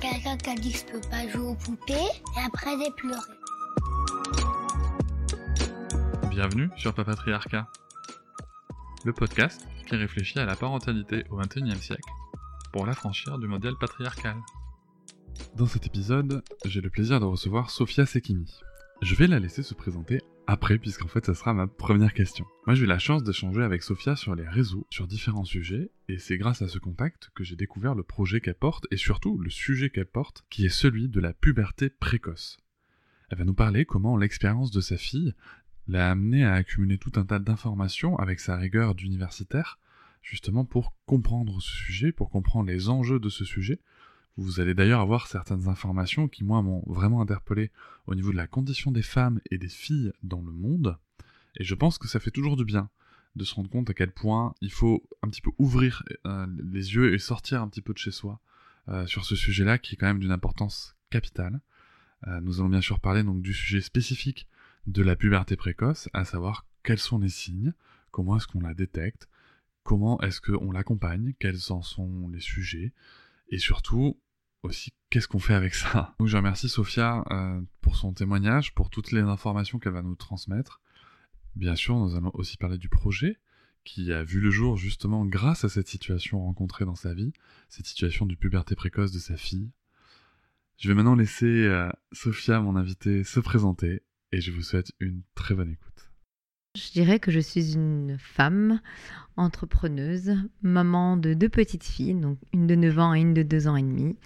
Quelqu'un qui a dit que je peux pas jouer aux poupées et après j'ai pleuré. Bienvenue sur Papatriarcat, le podcast qui réfléchit à la parentalité au XXIe siècle pour l'affranchir du modèle patriarcal. Dans cet épisode, j'ai le plaisir de recevoir Sophia Sekimi. Je vais la laisser se présenter après, puisqu'en fait, ça sera ma première question. Moi, j'ai eu la chance d'échanger avec Sophia sur les réseaux, sur différents sujets, et c'est grâce à ce contact que j'ai découvert le projet qu'elle porte, et surtout le sujet qu'elle porte, qui est celui de la puberté précoce. Elle va nous parler comment l'expérience de sa fille l'a amené à accumuler tout un tas d'informations avec sa rigueur d'universitaire, justement pour comprendre ce sujet, pour comprendre les enjeux de ce sujet. Vous allez d'ailleurs avoir certaines informations qui, moi, m'ont vraiment interpellé au niveau de la condition des femmes et des filles dans le monde. Et je pense que ça fait toujours du bien de se rendre compte à quel point il faut un petit peu ouvrir euh, les yeux et sortir un petit peu de chez soi euh, sur ce sujet-là qui est quand même d'une importance capitale. Euh, nous allons bien sûr parler donc du sujet spécifique de la puberté précoce, à savoir quels sont les signes, comment est-ce qu'on la détecte, comment est-ce qu'on l'accompagne, quels en sont les sujets, et surtout qu'est-ce qu'on fait avec ça. Donc je remercie Sophia euh, pour son témoignage, pour toutes les informations qu'elle va nous transmettre. Bien sûr, nous allons aussi parler du projet qui a vu le jour justement grâce à cette situation rencontrée dans sa vie, cette situation de puberté précoce de sa fille. Je vais maintenant laisser euh, Sophia, mon invitée, se présenter et je vous souhaite une très bonne écoute. Je dirais que je suis une femme entrepreneuse, maman de deux petites filles, donc une de 9 ans et une de 2 ans et demi.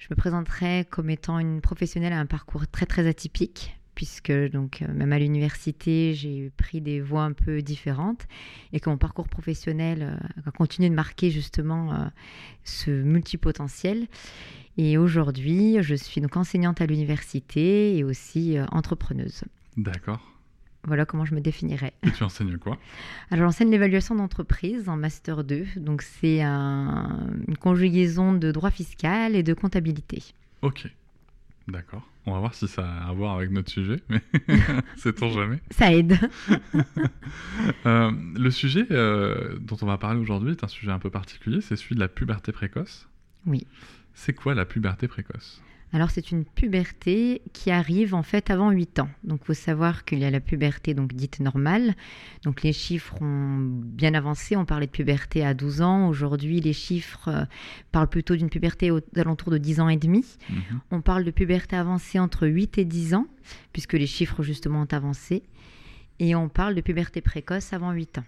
Je me présenterai comme étant une professionnelle à un parcours très très atypique puisque donc euh, même à l'université j'ai pris des voies un peu différentes et que mon parcours professionnel euh, a continué de marquer justement euh, ce multipotentiel. Et aujourd'hui, je suis donc enseignante à l'université et aussi entrepreneuse. D'accord. Voilà comment je me définirais. Et tu enseignes quoi? Alors j'enseigne l'évaluation d'entreprise en Master 2. Donc c'est une conjugaison de droit fiscal et de comptabilité. Ok. D'accord. On va voir si ça a à voir avec notre sujet, mais sait-on jamais? Ça aide. Euh, le sujet euh, dont on va parler aujourd'hui est un sujet un peu particulier, c'est celui de la puberté précoce. Oui. C'est quoi la puberté précoce? Alors c'est une puberté qui arrive en fait avant 8 ans. Donc il faut savoir qu'il y a la puberté donc dite normale. Donc les chiffres ont bien avancé, on parlait de puberté à 12 ans. Aujourd'hui les chiffres euh, parlent plutôt d'une puberté aux alentours de 10 ans et demi. Mhm. On parle de puberté avancée entre 8 et 10 ans puisque les chiffres justement ont avancé. Et on parle de puberté précoce avant 8 ans.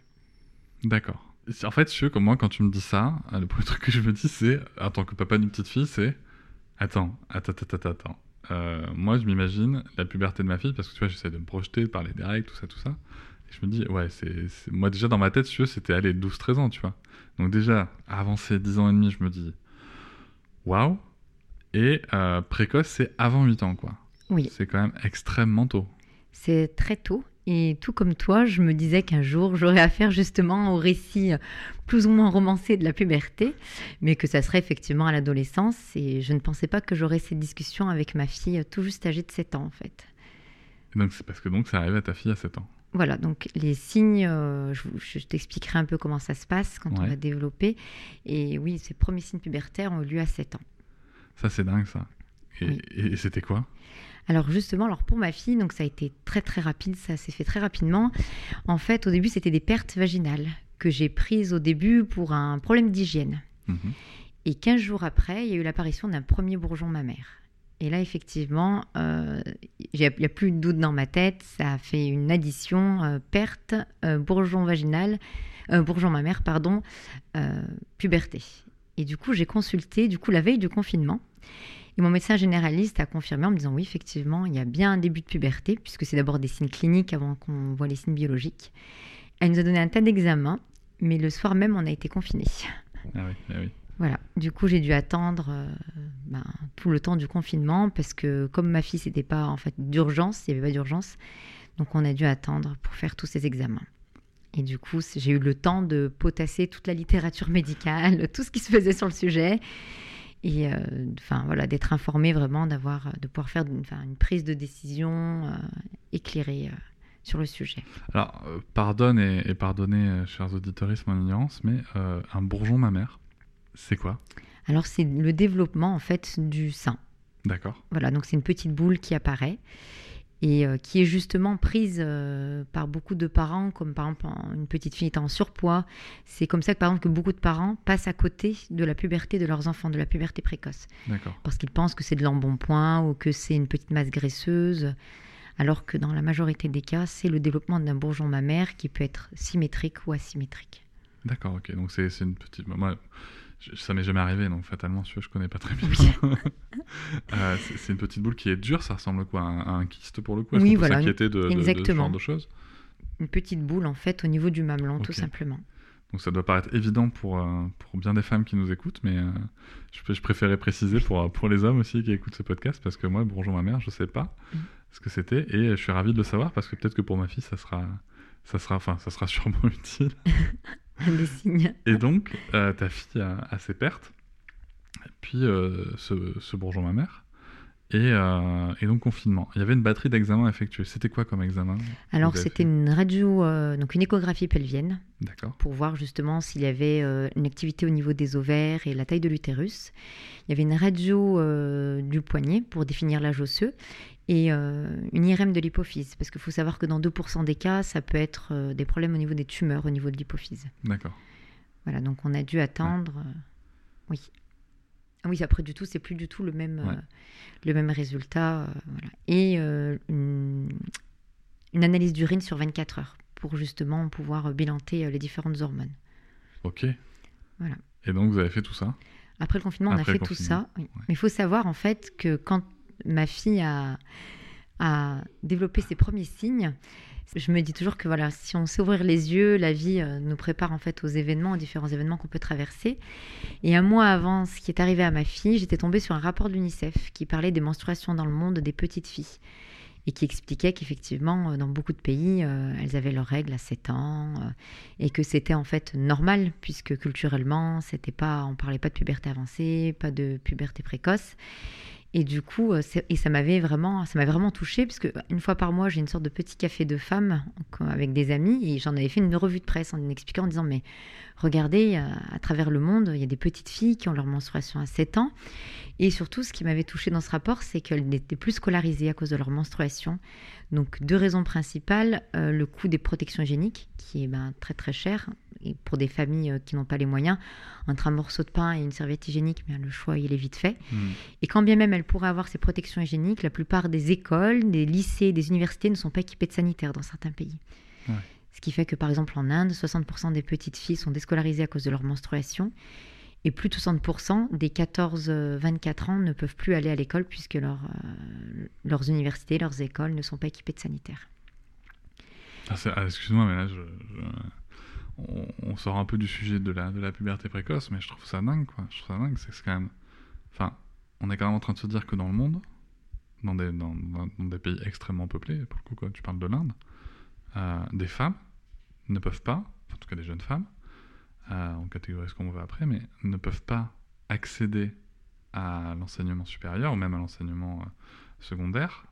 D'accord. En fait, je comme moi, quand tu me dis ça, le premier truc que je me dis, c'est, en tant que papa d'une petite fille, c'est Attends, attends, attends, attends. Euh, moi, je m'imagine la puberté de ma fille, parce que tu vois, j'essaie de me projeter, de parler des règles, tout ça, tout ça. Et je me dis, ouais, c'est. Moi, déjà, dans ma tête, tu vois, c'était aller 12-13 ans, tu vois. Donc, déjà, avancé 10 ans et demi, je me dis, waouh. Et euh, précoce, c'est avant 8 ans, quoi. Oui. C'est quand même extrêmement tôt. C'est très tôt. Et tout comme toi, je me disais qu'un jour, j'aurais affaire justement au récit plus ou moins romancé de la puberté, mais que ça serait effectivement à l'adolescence. Et je ne pensais pas que j'aurais cette discussion avec ma fille tout juste âgée de 7 ans, en fait. donc, c'est parce que donc ça arrive à ta fille à 7 ans voilà, donc les signes, euh, je, t'expliquerai un peu comment ça se passe quand on va développer. Et oui, ces premiers signes pubertaires ont eu lieu à 7 ans. Ça, c'est dingue, ça. et c'était quoi? Alors justement, alors pour ma fille, donc ça a été très très rapide, ça s'est fait très rapidement. En fait, au début, c'était des pertes vaginales que j'ai prises au début pour un problème d'hygiène. Mhm. Et 15 jours après, il y a eu l'apparition d'un premier bourgeon mammaire. Et là, effectivement, euh, il n'y a, plus de doute dans ma tête. Ça a fait une addition euh, perte, euh, bourgeon vaginal, bourgeon mammaire, pardon, puberté. Et du coup, j'ai consulté, du coup, la veille du confinement. Et mon médecin généraliste a confirmé en me disant oui, effectivement, il y a bien un début de puberté, puisque c'est d'abord des signes cliniques avant qu'on voit les signes biologiques. Elle nous a donné un tas d'examens, mais le soir même, on a été confinés. Ah oui, ah oui. Voilà, du coup j'ai dû attendre euh, ben, tout le temps du confinement parce que comme ma fille c'était pas en fait d'urgence, il n'y avait pas d'urgence, donc on a dû attendre pour faire tous ces examens. Et du coup j'ai eu le temps de potasser toute la littérature médicale, tout ce qui se faisait sur le sujet et euh, enfin voilà d'être informé vraiment, d'avoir de pouvoir faire une, une prise de décision euh, éclairée sur le sujet. Alors, pardonne et, pardonnez, chers auditeurs, mon ignorance, mais un bourgeon mammaire, c'est quoi? Alors c'est le développement en fait du sein. D'accord. Voilà, donc c'est une petite boule qui apparaît et euh, qui est justement prise euh, par beaucoup de parents, comme par exemple une petite fille étant en surpoids. C'est comme ça que par exemple que beaucoup de parents passent à côté de la puberté de leurs enfants, de la puberté précoce. Parce qu'ils pensent que c'est de l'embonpoint ou que c'est une petite masse graisseuse, alors que dans la majorité des cas, c'est le développement d'un bourgeon mammaire qui peut être symétrique ou asymétrique. D'accord, ok. Donc c'est une petite ça m'est jamais arrivé, donc fatalement, je connais pas très bien. Euh, c'est une petite boule qui est dure, ça ressemble quoi à un, kyste pour le coup? Oui, voilà. S'inquiéter de, ce genre de choses? Une petite boule, en fait, au niveau du mamelon, tout simplement. Donc ça doit paraître évident pour, euh, pour bien des femmes qui nous écoutent, mais euh, je, je, préférais préciser pour, pour les hommes aussi qui écoutent ce podcast, parce que moi, bonjour ma mère, je sais pas mm. ce que c'était, et je suis ravi de le savoir, parce que peut-être que pour ma fille, ça sera, ça sera, enfin, ça sera sûrement utile. signes. Et donc, euh, ta fille a, ses pertes, puis euh, ce, ce, bourgeon ma mère, euh, et, donc confinement. Il y avait une batterie d'examens effectués. C'était quoi comme examen Alors c'était une radio, donc une échographie pelvienne, pour voir justement s'il y avait une activité au niveau des ovaires et la taille de l'utérus. Il y avait une radio du poignet pour définir l'âge osseux et euh, une IRM de l'hypophyse. Parce qu'il faut savoir que dans 2% des cas, ça peut être euh, des problèmes au niveau des tumeurs, au niveau de l'hypophyse. D'accord. Voilà, donc on a dû attendre. Euh, oui. Ah oui, après du tout, c'est plus du tout le même, le même résultat. voilà. Et une, une, analyse d'urine sur 24 heures pour justement pouvoir bilanter les différentes hormones. Ok. Voilà. Et donc vous avez fait tout ça? Après le confinement, on a fait tout ça. Mais il faut savoir en fait que quand ma fille a, développé ses premiers signes, je me dis toujours que voilà, si on sait ouvrir les yeux, la vie euh, nous prépare en fait aux événements, aux différents événements qu'on peut traverser. Et un mois avant ce qui est arrivé à ma fille, j'étais tombée sur un rapport de l'UNICEF qui parlait des menstruations dans le monde des petites filles et qui expliquait qu'effectivement, euh, dans beaucoup de pays, euh, elles avaient leurs règles à 7 ans et que c'était en fait normal puisque culturellement, c'était pas, on parlait pas de puberté avancée, pas de puberté précoce. Et du coup, euh, et ça m'avait vraiment, ça m'a vraiment touchée, parce une fois par mois, j'ai une sorte de petit café de femmes avec des amis, et j'en avais fait une revue de presse en expliquant, en disant, mais regardez, euh, à, travers le monde, il y a des petites filles qui ont leur menstruation à 7 ans, et surtout, ce qui m'avait touchée dans ce rapport, c'est qu'elles n'étaient plus scolarisées à cause de leur menstruation. Donc, deux raisons principales, euh, le coût des protections hygiéniques, qui est ben, très très cher, et pour des familles euh, qui n'ont pas les moyens, entre un morceau de pain et une serviette hygiénique, bien, le choix, il est vite fait. Hmm. Et quand bien même elles pourraient avoir ces protections hygiéniques, la plupart des écoles, des lycées, des universités ne sont pas équipées de sanitaires dans certains pays. Ce qui fait que, par exemple, en Inde, 60% des petites filles sont déscolarisées à cause de leur menstruation. Et plus de 60% des 14-24 ans ne peuvent plus aller à l'école puisque leur, euh, leurs universités, leurs écoles ne sont pas équipées de sanitaires. Ah, ah, excuse-moi, mais là, je on, sort un peu du sujet de la, de la puberté précoce, mais je trouve ça dingue, quoi. Je trouve ça dingue, c'est quand même... Enfin, on est quand même en train de se dire que dans le monde, dans des, dans, des pays extrêmement peuplés, pour le coup, quoi, tu parles de l'Inde, euh, des femmes ne peuvent pas, en tout cas des jeunes femmes, euh, on catégorise ce qu'on veut après, mais ne peuvent pas accéder à l'enseignement supérieur ou même à l'enseignement euh, secondaire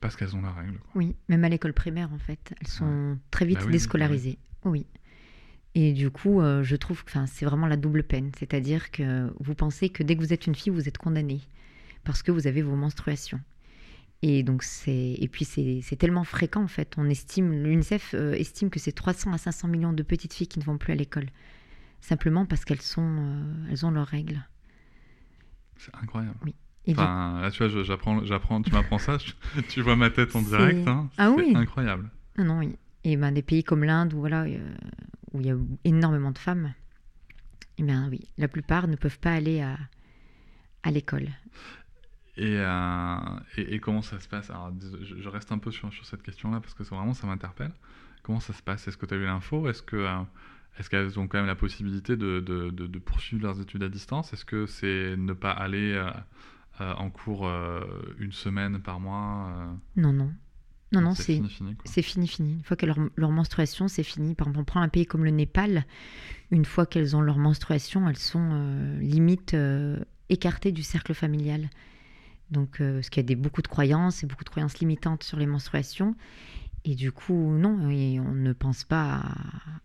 parce qu'elles ont la règle. Oui, même à l'école primaire en fait, elles sont très vite bah déscolarisées. oui. Et du coup, euh, je trouve que c'est vraiment la double peine. C'est-à-dire que vous pensez que dès que vous êtes une fille, vous êtes condamnée parce que vous avez vos menstruations. Et donc c'est et puis c'est tellement fréquent en fait. On estime l'UNICEF euh, estime que c'est 300 à 500 millions de petites filles qui ne vont plus à l'école simplement parce qu'elles sont euh, elles ont leurs règles. C'est incroyable. Oui. enfin, là, tu vois, j'apprends, j'apprends, tu m'apprends ça, tu vois ma tête en direct. Hein. ah oui. incroyable. Non, non, oui. Et ben, des pays comme l'Inde, où, voilà, où il y a énormément de femmes, eh bien oui, la plupart ne peuvent pas aller à, à l'école. Et, euh, et, comment ça se passe? Alors, je, reste un peu sur, sur cette question-là parce que vraiment ça m'interpelle. Comment ça se passe? Est-ce que tu as eu l'info? Est-ce que, euh, est-ce qu'elles ont quand même la possibilité de, de, de, poursuivre leurs études à distance? Est-ce que c'est ne pas aller euh, en cours une semaine par mois Non, non. Non, non, c'est fini, fini. C'est fini, fini. Une fois qu'elles leur, leur menstruation, c'est fini. Par exemple, on prend un pays comme le Népal. Une fois qu'elles ont leur menstruation, elles sont limite écartées du cercle familial. Donc, euh, parce qu'il y a des, beaucoup de croyances et beaucoup de croyances limitantes sur les menstruations. Et du coup, non, et on ne pense pas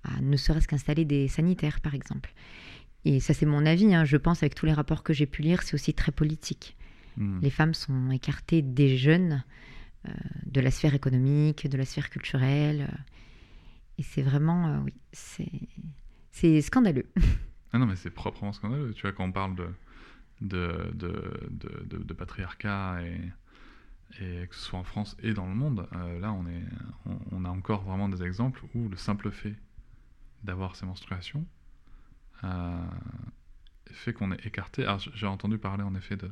à, ne serait-ce qu'installer des sanitaires, par exemple. Et ça, c'est mon avis. Hein. Je pense, avec tous les rapports que j'ai pu lire, c'est aussi très politique. Hmm. Les femmes sont écartées des jeunes euh, de la sphère économique, de la sphère culturelle. et c'est vraiment, euh, oui, c'est scandaleux. Ah non, mais c'est proprement scandaleux. Tu vois, quand on parle de patriarcat et, que ce soit en France et dans le monde, euh, là on, est, on, a encore vraiment des exemples où le simple fait d'avoir ces menstruations euh, fait qu'on est écarté. Alors j'ai entendu parler en effet de,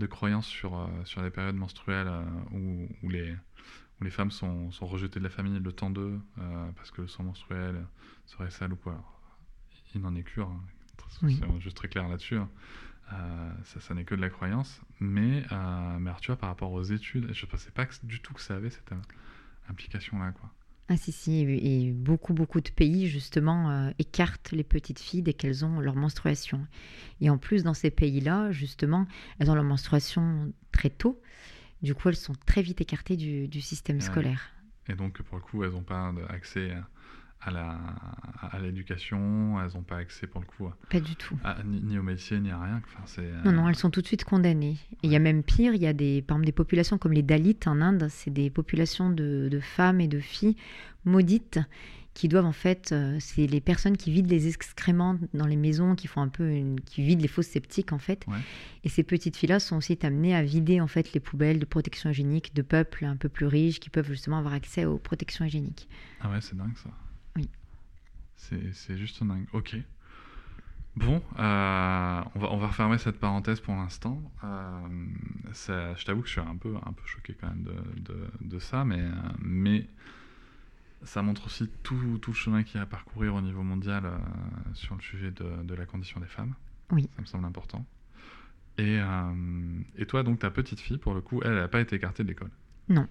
de croyances sur, euh, sur les périodes menstruelles où, où, les, où les femmes sont, sont rejetées de la famille le temps d'eux parce que le sang menstruel serait sale ou quoi. il n'en est cure, hein. c'est juste très clair là-dessus. Hein. Euh, ça, ça n'est que de la croyance. Mais, euh, mais vois, par rapport aux études, je ne pensais pas du tout que ça avait cette euh, implication-là. quoi. Ah si, si, et beaucoup, beaucoup de pays, justement, euh, écartent les petites filles dès qu'elles ont leur menstruation. Et en plus, dans ces pays-là, justement, elles ont leur menstruation très tôt. Du coup, elles sont très vite écartées du, du système scolaire. Et donc, pour le coup, elles n'ont pas accès à à la à l'éducation, elles n'ont pas accès pour le coup. Pas du tout. ni, au métier, ni à rien. Enfin, c'est, non, non, elles sont tout de suite condamnées. Et il y a même pire, il y a des, par exemple, des populations comme les Dalits en Inde, c'est des populations de, de, femmes et de filles maudites qui doivent en fait, euh, c'est les personnes qui vident les excréments dans les maisons, qui font un peu, une, qui vident les fosses septiques en fait. Et ces petites filles-là sont aussi amenées à vider en fait les poubelles de protection hygiénique de peuples un peu plus riches qui peuvent justement avoir accès aux protections hygiéniques. Ah ouais, c'est dingue ça. C'est juste dingue. Ok. Bon, euh, on, va, on va refermer cette parenthèse pour l'instant. Euh, je t'avoue que je suis un peu, un peu choqué quand même de, de, ça, mais, mais ça montre aussi tout, tout le chemin qu'il y a à parcourir au niveau mondial euh, sur le sujet de, de, la condition des femmes. Oui. Ça me semble important. Et, et toi, donc ta petite fille, pour le coup, elle n'a pas été écartée de l'école? Non.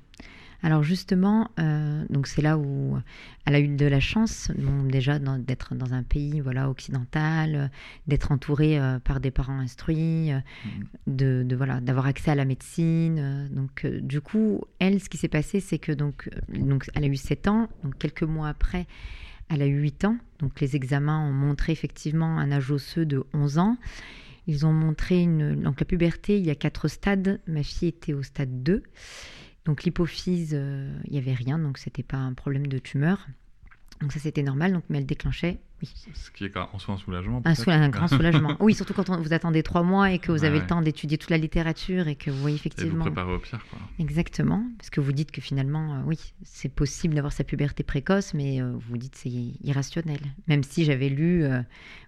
Alors justement, euh, donc c'est là où elle a eu de la chance, déjà d'être dans un pays voilà occidental, d'être entourée euh, par des parents instruits, euh, mm-hmm. de, voilà d'avoir accès à la médecine. donc du coup, elle, ce qui s'est passé, c'est que donc donc elle a eu 7 ans, donc quelques mois après. Elle a eu 8 ans, donc les examens ont montré effectivement un âge osseux de 11 ans. Ils ont montré une, donc la puberté, il y a quatre stades. Ma fille était au stade 2. Donc l'hypophyse, euh, il n'y avait rien, donc c'était pas un problème de tumeur. Donc ça c'était normal, donc, mais elle déclenchait, oui. Ce qui est en soi un soulagement. Un, un grand soulagement. Oui, surtout quand vous attendez trois mois et que vous avez le temps d'étudier toute la littérature et que vous voyez effectivement. Et vous préparez au pire, quoi. Exactement, parce que vous dites que finalement, euh, oui, c'est possible d'avoir sa puberté précoce, mais euh, vous dites c'est irrationnel. Même si j'avais lu,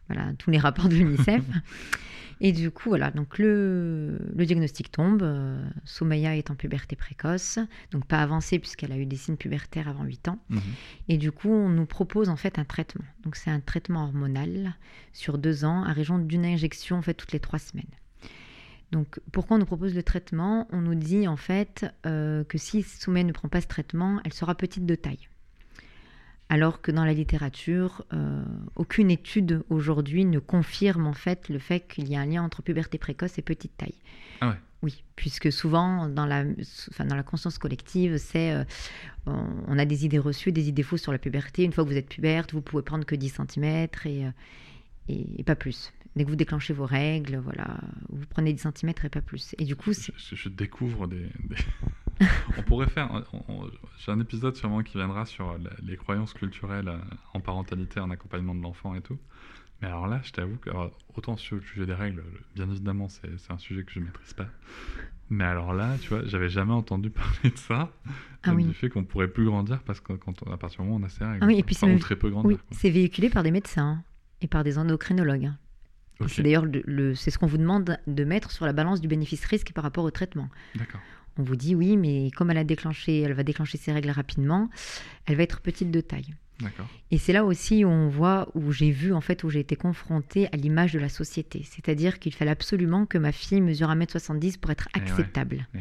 voilà, tous les rapports de l'UNICEF. Et du coup, voilà, donc le, diagnostic tombe. Euh, est en puberté précoce, donc pas avancée puisqu'elle a eu des signes pubertaires avant 8 ans. Mhm. Et du coup, on nous propose en fait un traitement. Donc c'est un traitement hormonal sur deux ans à raison d'une injection en fait toutes les trois semaines. Donc pourquoi on nous propose le traitement? On nous dit en fait euh, que si Soumaya ne prend pas ce traitement, elle sera petite de taille alors que dans la littérature, euh, aucune étude aujourd'hui ne confirme en fait le fait qu'il y a un lien entre puberté précoce et petite taille. Ah ouais. Oui, puisque souvent dans la, enfin, dans la conscience collective, c'est euh, on a des idées reçues, des idées fausses sur la puberté. Une fois que vous êtes puberte, vous pouvez prendre que 10 cm et, euh, et, pas plus. Dès que vous déclenchez vos règles, voilà, vous prenez 10 cm et pas plus. Et du coup, je, je, découvre des... on pourrait faire. J'ai un épisode sûrement qui viendra sur les croyances culturelles euh, en parentalité, en accompagnement de l'enfant et tout. Mais alors là, je t'avoue que, autant sur le sujet des règles, bien évidemment, c'est un sujet que je ne maîtrise pas. Mais alors là, tu vois, j'avais jamais entendu parler de ça, ah du fait qu'on pourrait plus grandir parce que quand on, à partir du moment où on a ces règles, ah oui, et puis très peu grandir. Oui, c'est véhiculé par des médecins et par des endocrinologues. C'est d'ailleurs le, c'est ce qu'on vous demande de mettre sur la balance du bénéfice-risque par rapport au traitement. D'accord on vous dit oui, mais comme elle a déclenché, elle va déclencher ses règles rapidement, elle va être petite de taille. Et c'est là aussi où on voit, où j'ai vu, en fait, où j'ai été confrontée à l'image de la société. C'est-à-dire qu'il fallait absolument que ma fille mesure 1m70 pour être eh acceptable. Eh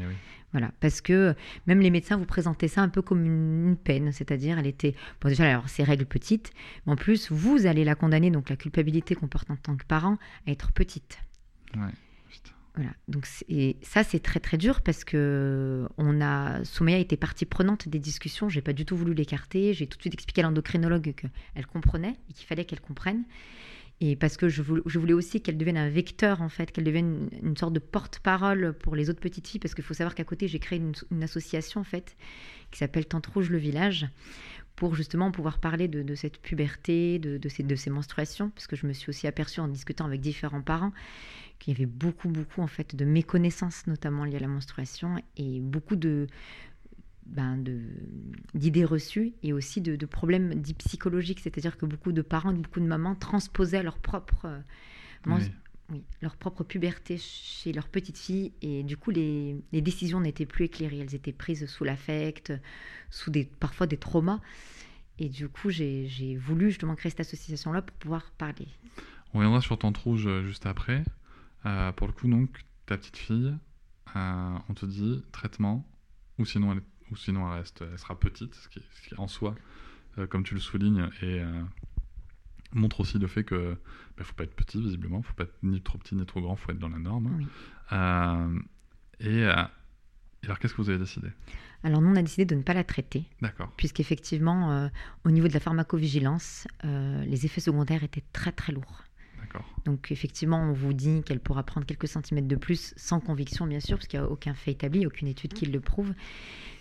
voilà, parce que même les médecins vous présentaient ça un peu comme une, peine, c'est-à-dire elle était, bon déjà alors ses règles petites, mais en plus vous allez la condamner, donc la culpabilité qu'on porte en tant que parent, à être petite. Ouais. Voilà. Donc, et ça, c'est très très dur parce que on a, Soumeya était partie prenante des discussions. J'ai pas du tout voulu l'écarter. J'ai tout de suite expliqué à l'endocrinologue qu'elle comprenait et qu'il fallait qu'elle comprenne. Et parce que je voulais, aussi qu'elle devienne un vecteur, en fait, qu'elle devienne une, sorte de porte-parole pour les autres petites filles. Parce qu'il faut savoir qu'à côté, j'ai créé une, association, en fait, qui s'appelle Tante Rouge le Village, pour justement pouvoir parler de, cette puberté, de, de, ces, de ces menstruations. Parce que je me suis aussi aperçue en discutant avec différents parents qu'il y avait beaucoup, beaucoup en fait de méconnaissances, notamment liées à la menstruation, et beaucoup de ben d'idées reçues et aussi de, problèmes dits psychologiques, c'est-à-dire que beaucoup de parents, beaucoup de mamans transposaient leur propre, euh, oui. leur propre puberté chez leur petite fille et du coup les, les décisions n'étaient plus éclairées, elles étaient prises sous l'affect, sous des, parfois des traumas. Et du coup, j'ai voulu justement créer cette association-là pour pouvoir parler. On reviendra sur Tente Rouge euh, juste après. Euh, pour le coup, donc, ta petite fille, euh, on te dit traitement, ou sinon elle, ou sinon elle, reste, elle sera petite, ce qui, en soi, euh, comme tu le soulignes, et montre aussi le fait que ne bah, faut pas être petit visiblement, faut pas être ni trop petit ni trop grand, faut être dans la norme. et, alors qu'est-ce que vous avez décidé? Alors nous, on a décidé de ne pas la traiter. D'accord. Puisqu'effectivement, au niveau de la pharmacovigilance, les effets secondaires étaient très très lourds. Donc effectivement, on vous dit qu'elle pourra prendre quelques centimètres de plus sans conviction, bien sûr, parce qu'il n'y a aucun fait établi, aucune étude qui le prouve.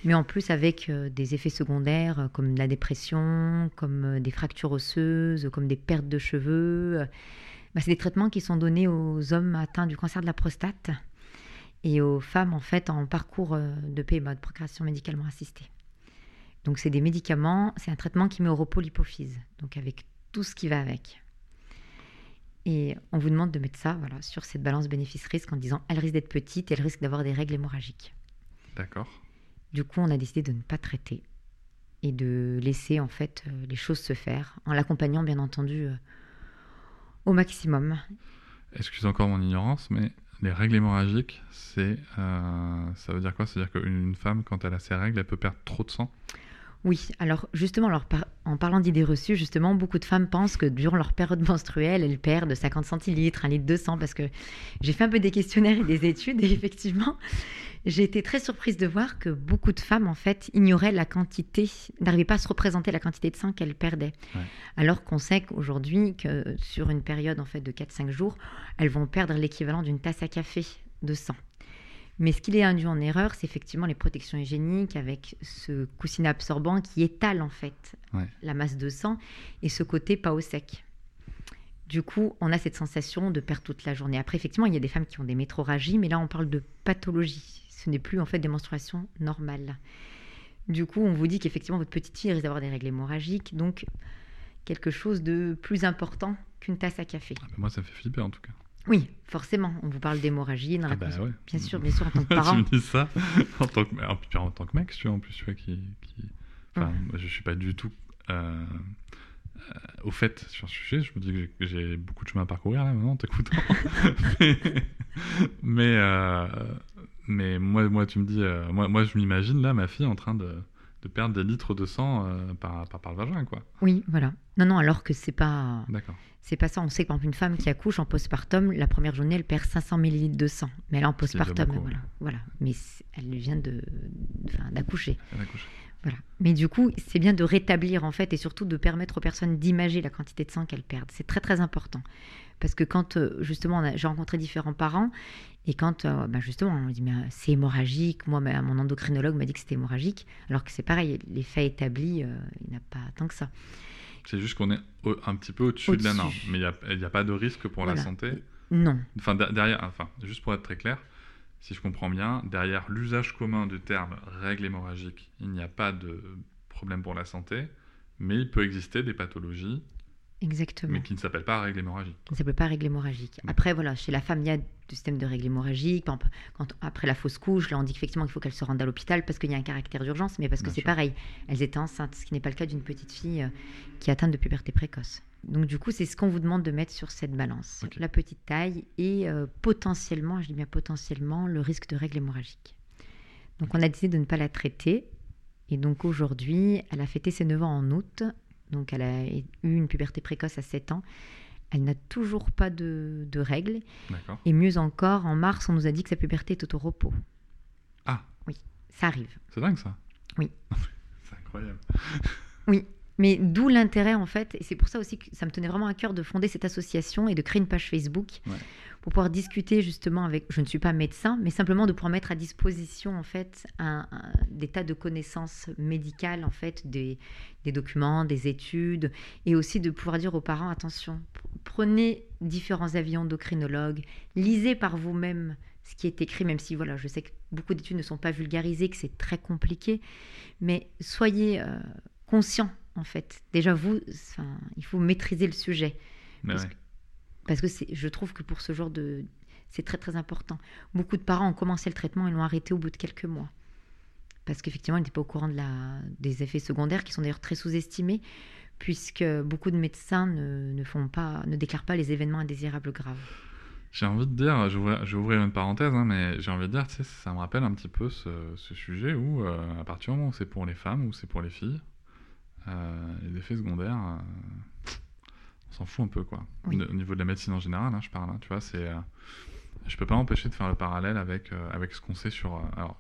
Mais en plus avec euh, des effets secondaires euh, comme la dépression, comme euh, des fractures osseuses, comme des pertes de cheveux. Bah, c'est des traitements qui sont donnés aux hommes atteints du cancer de la prostate et aux femmes en fait en parcours de PMA, de procréation médicalement assistée. Donc c'est des médicaments, c'est un traitement qui met au repos l'hypophyse, donc avec tout ce qui va avec. Et on vous demande de mettre ça voilà, sur cette balance bénéfice-risque en disant elle risque d'être petite et elle risque d'avoir des règles hémorragiques. D'accord. Du coup, on a décidé de ne pas traiter et de laisser en fait euh, les choses se faire en l'accompagnant bien entendu euh, au maximum. Excuse encore mon ignorance, mais les règles hémorragiques, c'est euh, ça veut dire quoi? C'est-à-dire qu'une femme, quand elle a ses règles, elle peut perdre trop de sang? Oui, alors justement, en parlant d'idées reçues, justement, beaucoup de femmes pensent que durant leur période menstruelle, elles perdent 50 centilitres, 1 litre de sang, parce que j'ai fait un peu des questionnaires et des études, et effectivement, j'ai été très surprise de voir que beaucoup de femmes, en fait, ignoraient la quantité, n'arrivaient pas à se représenter la quantité de sang qu'elles perdaient. Alors qu'on sait qu'aujourd'hui, que sur une période en fait de 4-5 jours, elles vont perdre l'équivalent d'une tasse à café de sang. Mais ce qui est induit en erreur, c'est effectivement les protections hygiéniques avec ce coussinet absorbant qui étale en fait la masse de sang et ce côté pas au sec. Du coup, on a cette sensation de perdre toute la journée. Après, effectivement, il y a des femmes qui ont des métroragies, mais là, on parle de pathologie. Ce n'est plus en fait des menstruations normales. Du coup, on vous dit qu'effectivement, votre petite fille risque d'avoir des règles hémorragiques, donc quelque chose de plus important qu'une tasse à café. Ah, moi, ça fait flipper en tout cas. Oui, forcément. On vous parle d'hémorragie ah bah Bien sûr, bien sûr, en tant que parent. tu me dis ça en tant que, en, tant que mec, tu vois, en plus, tu vois, qui. qui... Enfin, je suis pas du tout euh, euh, au fait sur ce sujet. Je me dis que j'ai beaucoup de chemin à parcourir là maintenant en t'écoutant. mais, euh, mais, moi, moi, tu me dis, moi, moi, je m'imagine là ma fille en train de de perdre des litres de sang euh, par, par, le vagin, quoi. Oui, voilà. Non, non, alors que c'est pas. D'accord. C'est pas ça. On sait qu'une femme qui accouche en postpartum, la première journée, elle perd 500 millilitres de sang. Mais elle est en postpartum, voilà. voilà. Mais elle vient de, d'accoucher. Voilà. Mais du coup, c'est bien de rétablir en fait et surtout de permettre aux personnes d'imager la quantité de sang qu'elles perdent. C'est très très important. Parce que quand euh, justement j'ai rencontré différents parents et quand euh, bah, justement on me dit mais euh, c'est hémorragique, moi mon endocrinologue m'a dit que c'était hémorragique, alors que c'est pareil, les faits établis, il n'y a pas tant que ça. C'est juste qu'on est un petit peu au-dessus de la norme, mais il n'y a, pas de risque pour la santé. Non. Enfin derrière, enfin juste pour être très clair, si je comprends bien, derrière l'usage commun du terme règle hémorragique, il n'y a pas de problème pour la santé, mais il peut exister des pathologies Exactement. Mais qui ne s'appelle pas règle hémorragique. Qui ne s'appelle pas règle hémorragique. Après, voilà, chez la femme, il y a système de règle hémorragique. Quand, après la fausse couche, là, on dit qu'effectivement, il faut qu'elle se rende à l'hôpital parce qu'il y a un caractère d'urgence, mais parce que c'est pareil. Elles étaient enceintes, ce qui n'est pas le cas d'une petite fille euh, qui est atteinte de puberté précoce. Donc, du coup, c'est ce qu'on vous demande de mettre sur cette balance. La petite taille et euh, potentiellement, je dis bien potentiellement, le risque de règle hémorragique. Donc, on a décidé de ne pas la traiter. Et donc, aujourd'hui, elle a fêté ses 9 ans en août. Donc, elle a eu une puberté précoce à 7 ans. Elle n'a toujours pas de, règles. Et mieux encore, en mars, on nous a dit que sa puberté est au repos. Ah Oui, ça arrive. C'est dingue ça Oui. c'est incroyable. oui, mais d'où l'intérêt en fait, et c'est pour ça aussi que ça me tenait vraiment à cœur de fonder cette association et de créer une page Facebook pour pouvoir discuter justement avec, je ne suis pas médecin, mais simplement de pouvoir mettre à disposition en fait un, des tas de connaissances médicales en fait, des, des, documents, des études, et aussi de pouvoir dire aux parents attention, prenez différents avis endocrinologues, lisez par vous-même ce qui est écrit, même si voilà, je sais que beaucoup d'études ne sont pas vulgarisées, que c'est très compliqué, mais soyez euh, conscients en fait. Déjà vous, il faut maîtriser le sujet. Parce que je trouve que pour ce genre de... C'est très très important. Beaucoup de parents ont commencé le traitement et l'ont arrêté au bout de quelques mois. Parce qu'effectivement, ils n'étaient pas au courant des effets secondaires qui sont d'ailleurs très sous-estimés, puisque beaucoup de médecins ne, déclarent pas les événements indésirables graves. J'ai envie de dire, je vais ouvrir une parenthèse, hein, mais j'ai envie de dire, ça me rappelle un petit peu ce, sujet où, euh, à partir du moment où c'est pour les femmes ou c'est pour les filles, euh, les effets secondaires, euh, on s'en fout un peu, quoi. Au niveau de la médecine en général, hein, je parle, hein, tu vois, c'est. Euh, je peux pas m'empêcher de faire le parallèle avec, avec ce qu'on sait sur. alors,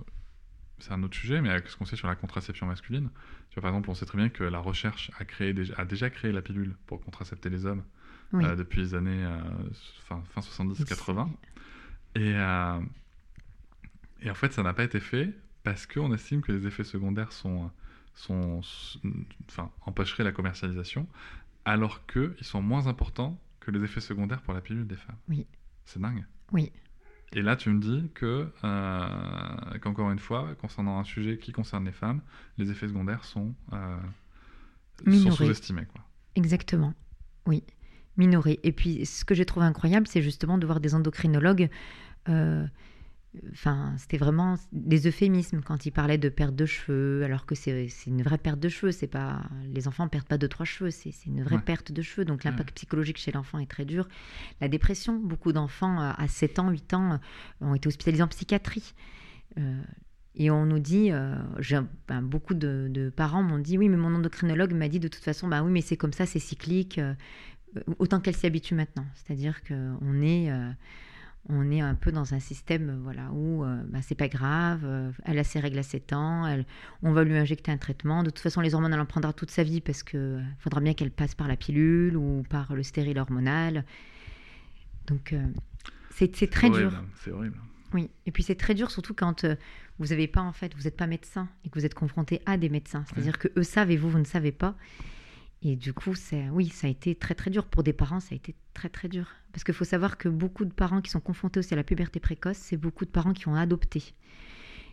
c'est un autre sujet, mais avec ce qu'on sait sur la contraception masculine. Tu vois, par exemple, on sait très bien que la recherche a, créé a déjà créé la pilule pour contracepter les hommes depuis les années fin, fin 70-80. Et, et en fait, ça n'a pas été fait parce qu'on estime que les effets secondaires sont sont, enfin, empêcheraient la commercialisation, alors qu'ils sont moins importants que les effets secondaires pour la pilule des femmes. Oui. C'est dingue. Oui. Et là, tu me dis que, euh, qu'encore une fois, concernant un sujet qui concerne les femmes, les effets secondaires sont, euh, sont sous-estimés. Quoi. Exactement, oui, minorés. Et puis, ce que j'ai trouvé incroyable, c'est justement de voir des endocrinologues euh, Enfin, c'était vraiment des euphémismes quand il parlait de perte de cheveux, alors que c'est une vraie perte de cheveux. C'est pas les enfants perdent pas deux trois cheveux, c'est une vraie perte de cheveux. Donc l'impact psychologique chez l'enfant est très dur. La dépression, beaucoup d'enfants à 7 ans, 8 ans euh, ont été hospitalisés en psychiatrie. Euh, et on nous dit, euh, ben, beaucoup de, parents m'ont dit, oui, mais mon endocrinologue m'a dit de toute façon, bah oui, mais c'est comme ça, c'est cyclique. autant qu'elle s'y habitue maintenant. C'est-à-dire qu'on est on est un peu dans un système euh, voilà, où euh, bah, c'est pas grave, euh, elle a ses règles à 7 ans, elle, on va lui injecter un traitement. De toute façon, les hormones, elle en prendra toute sa vie parce qu'il faudra bien qu'elle passe par la pilule ou par le stérile hormonal. Donc, c'est très dur. C'est horrible. Oui, et puis c'est très dur, surtout quand vous n'avez pas, en fait, vous n'êtes pas médecin et que vous êtes confronté à des médecins. C'est-à-dire que eux savent et vous, vous ne savez pas. Et du coup, oui, ça a été très très dur. Pour des parents, ça a été très très dur. Parce qu'il faut savoir que beaucoup de parents qui sont confrontés aussi à la puberté précoce, c'est beaucoup de parents qui ont adopté.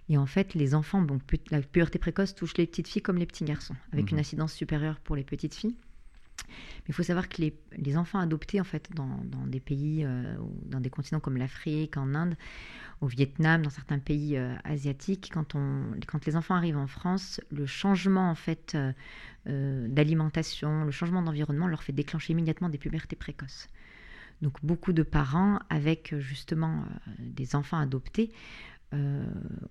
Et en fait, les enfants, bon, la puberté précoce touche les petites filles comme les petits garçons, avec une mhm. incidence supérieure pour les petites filles. Mais il faut savoir que les, enfants adoptés, en fait, dans, des pays, euh, dans des continents comme l'Afrique, en Inde, au Vietnam, dans certains pays euh, asiatiques, quand, on, quand les enfants arrivent en France, le changement, en fait, euh, d'alimentation, le changement d'environnement leur fait déclencher immédiatement des pubertés précoces. Donc beaucoup de parents avec justement des enfants adoptés euh,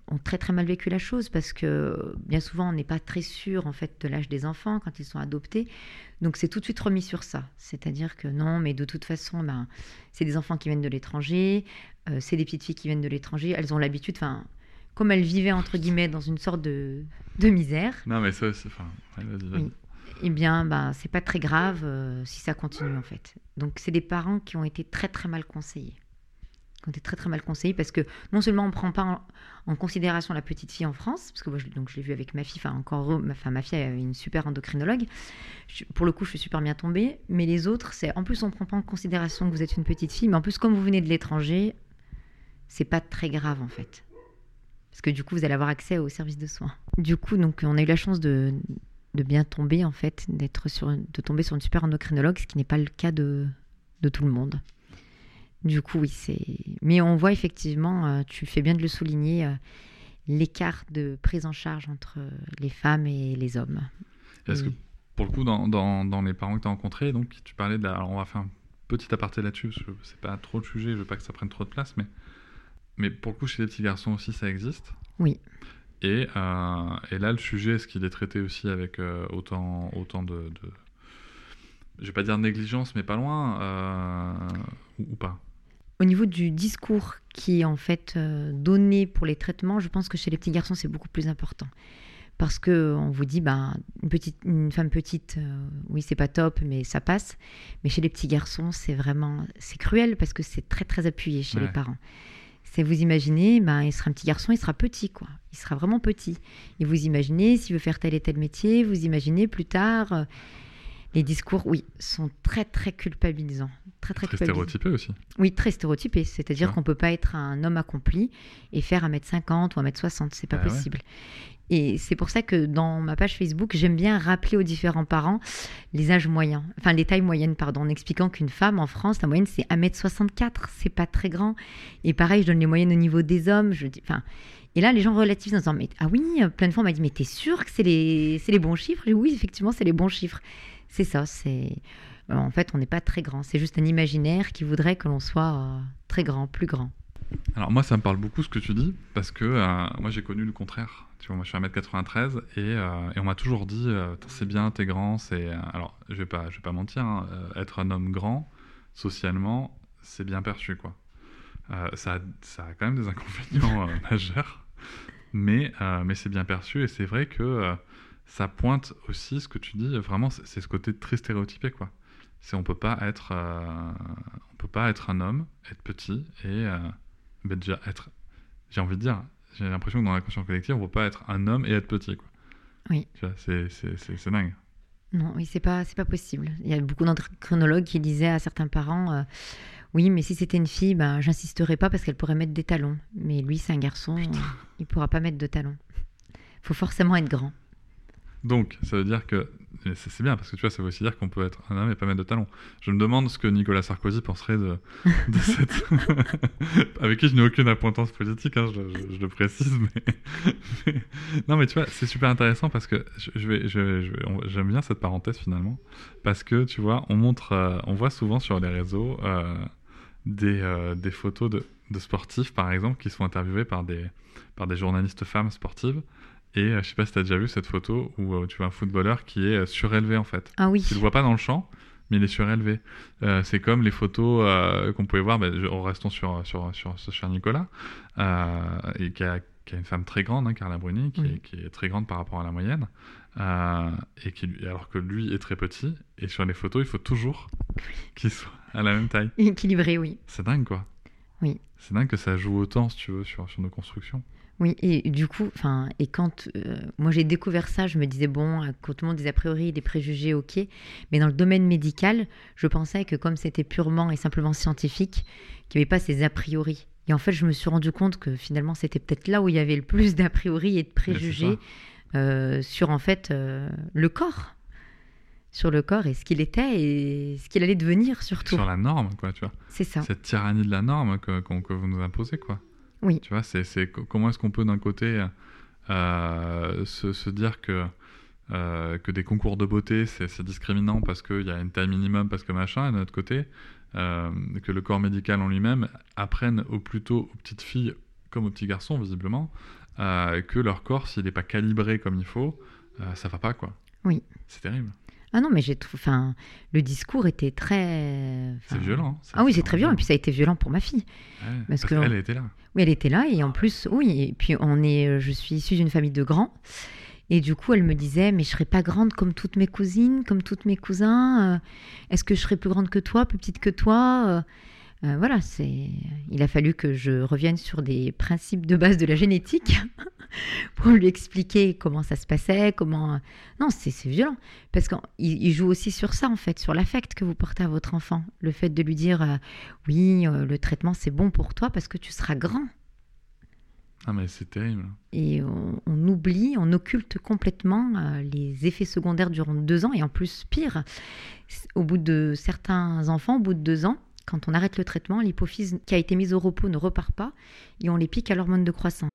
ont très très mal vécu la chose parce que bien souvent on n'est pas très sûr en fait de l'âge des enfants quand ils sont adoptés. Donc c'est tout de suite remis sur ça. C'est-à-dire que non, mais de toute façon, ben, c'est des enfants qui viennent de l'étranger, euh, c'est des petites filles qui viennent de l'étranger, elles ont l'habitude, enfin, comme elles vivaient entre guillemets dans une sorte de, de misère. Non mais ça, c'est... Enfin, eh bien, ben, c'est pas très grave euh, si ça continue en fait. Donc c'est des parents qui ont été très très mal conseillés ont été très très mal conseillés parce que non seulement on ne prend pas en, considération la petite fille en France, parce que moi je, je l'ai vu avec ma fille, enfin encore ma, ma fille avait une super endocrinologue, pour le coup je suis super bien tombée, mais les autres, c'est en plus on ne prend pas en considération que vous êtes une petite fille, mais en plus comme vous venez de l'étranger, c'est pas très grave en fait. Parce que du coup vous allez avoir accès aux services de soins. Du coup, donc on a eu la chance de, de bien tomber en fait, d'être sur, de tomber sur une super endocrinologue, ce qui n'est pas le cas de, de tout le monde. Du coup, oui, c'est. Mais on voit effectivement, tu fais bien de le souligner, l'écart de prise en charge entre les femmes et les hommes. Est-ce que, pour le coup, dans, dans, les parents que tu as rencontrés, donc tu parlais de la... Alors, on va faire un petit aparté là-dessus, parce que c'est pas trop le sujet, je veux pas que ça prenne trop de place, mais, mais pour le coup, chez les petits garçons aussi, ça existe. Oui. Et, euh, et là, le sujet, est-ce qu'il est traité aussi avec euh, autant, autant de, de, Je vais pas dire négligence, mais pas loin, euh, ou, pas? Au niveau du discours qui est en fait donné pour les traitements, je pense que chez les petits garçons, c'est beaucoup plus important. Parce que on vous dit ben une petite une femme petite oui c'est pas top mais ça passe. Mais chez les petits garçons c'est vraiment c'est cruel parce que c'est très très appuyé chez les parents c'est vous imaginez ben il sera un petit garçon il sera petit quoi il sera vraiment petit et vous imaginez s'il veut faire tel et tel métier vous imaginez plus tard euh, les discours, oui, sont très très culpabilisants. Très très, très stéréotypés aussi. Oui, très stéréotypés. C'est-à-dire qu'on ne peut pas être un homme accompli et faire 1m50 ou 1m60. C'est pas bah possible. Et c'est pour ça que dans ma page Facebook, j'aime bien rappeler aux différents parents les âges moyens, enfin les tailles moyennes, pardon, en expliquant qu'une femme en France, la moyenne c'est 1m64, c'est pas très grand. Et pareil, je donne les moyennes au niveau des hommes. Je dis, enfin, et là, les gens relativent en disant, ah oui, plein de fois on m'a dit, mais t'es sûr que c'est les, les bons chiffres? Oui, effectivement, c'est les bons chiffres. C'est ça, c'est. En fait, on n'est pas très grand. C'est juste un imaginaire qui voudrait que l'on soit euh, très grand, plus grand. Alors moi, ça me parle beaucoup ce que tu dis, parce que euh, moi j'ai connu le contraire. Tu vois, moi je suis 1m93 et, euh, et on m'a toujours dit c'est bien, t'es grand. C'est alors je vais pas, je vais pas mentir, hein, être un homme grand socialement, c'est bien perçu quoi. ça, ça a quand même des inconvénients majeurs, mais mais c'est bien perçu et c'est vrai que ça pointe aussi ce que tu dis. Vraiment, c'est ce côté très stéréotypé quoi. C'est on peut pas être, on peut pas être un homme, être petit et ben déjà être, j'ai envie de dire, j'ai l'impression que dans la conscience collective, on ne peut pas être un homme et être petit. Quoi. Oui. C'est dingue. Non, oui, c'est pas, pas possible. Il y a beaucoup d'endocrinologues qui disaient à certains parents euh, Oui, mais si c'était une fille, ben, j'insisterai pas parce qu'elle pourrait mettre des talons. Mais lui, c'est un garçon, il il pourra pas mettre de talons. Il faut forcément être grand. Donc, ça veut dire que c'est bien parce que tu vois, ça veut aussi dire qu'on peut être un homme et pas mettre de talons. Je me demande ce que Nicolas Sarkozy penserait de, cette. Avec qui je n'ai aucune appointance politique, hein, je, le précise, mais... Non, mais tu vois, c'est super intéressant parce que je, vais, j'aime bien cette parenthèse finalement. Parce que tu vois, on montre, euh, on voit souvent sur les réseaux euh, des, euh, des, photos de, de, sportifs, par exemple, qui sont interviewés par des, par des journalistes femmes sportives. Et euh, je sais pas si tu as déjà vu cette photo où euh, tu vois un footballeur qui est euh, surélevé en fait. Ah oui. Tu le vois pas dans le champ, mais il est surélevé. c'est comme les photos qu'on pouvait voir, en restant sur, sur, sur ce cher Nicolas, et qui a, qui a, une femme très grande, hein, Carla Bruni, qui, est, qui, est, très grande par rapport à la moyenne, et qui, alors que lui est très petit, et sur les photos, il faut toujours qu'il soit à la même taille. Équilibré, oui. C'est dingue quoi. Oui. C'est dingue que ça joue autant, si tu veux, sur, sur nos constructions. Oui, et du coup, enfin, et quand euh, moi j'ai découvert ça, je me disais bon, euh, quand tout le monde disait a priori des préjugés, ok, mais dans le domaine médical, je pensais que comme c'était purement et simplement scientifique, qu'il n'y avait pas ces a priori. Et en fait, je me suis rendu compte que finalement, c'était peut-être là où il y avait le plus d'a priori et de préjugés euh, sur en fait le corps, sur le corps et ce qu'il était et ce qu'il allait devenir surtout. Sur la norme, quoi, tu vois. C'est ça. Cette tyrannie de la norme que, que vous nous imposez, quoi. Oui. Tu vois, c'est comment est-ce qu'on peut d'un côté euh, se, dire que, euh, que des concours de beauté, c'est discriminant parce qu'il y a une taille minimum, parce que machin, et d'un autre côté, euh, que le corps médical en lui-même apprenne au plutôt aux petites filles comme aux petits garçons, visiblement, que leur corps, s'il n'est pas calibré comme il faut, ça va pas, quoi. Oui. C'est terrible. Ah non, mais j'ai enfin, le discours était très. C'est violent. Ah oui, c'est très violent. Et puis ça a été violent pour ma fille. parce, qu'elle était là. Oui, elle était là. Et en plus, oui. Et puis on est, je suis issue d'une famille de grands. Et du coup, elle me disait, mais je serai pas grande comme toutes mes cousines, comme toutes mes cousins. Euh, est-ce que je serai plus grande que toi, plus petite que toi euh, Voilà, c'est. Il a fallu que je revienne sur des principes de base de la génétique pour lui expliquer comment ça se passait, comment... Non, c'est violent, parce qu'il joue aussi sur ça, en fait, sur l'affect que vous portez à votre enfant. Le fait de lui dire, euh, oui, euh, le traitement, c'est bon pour toi parce que tu seras grand. Ah mais c'est terrible. Et on, oublie, on occulte complètement euh, les effets secondaires durant deux ans, et en plus, pire, au bout de certains enfants, au bout de deux ans, Quand on arrête le traitement, l'hypophyse qui a été mise au repos ne repart pas et on les pique à l'hormone de croissance.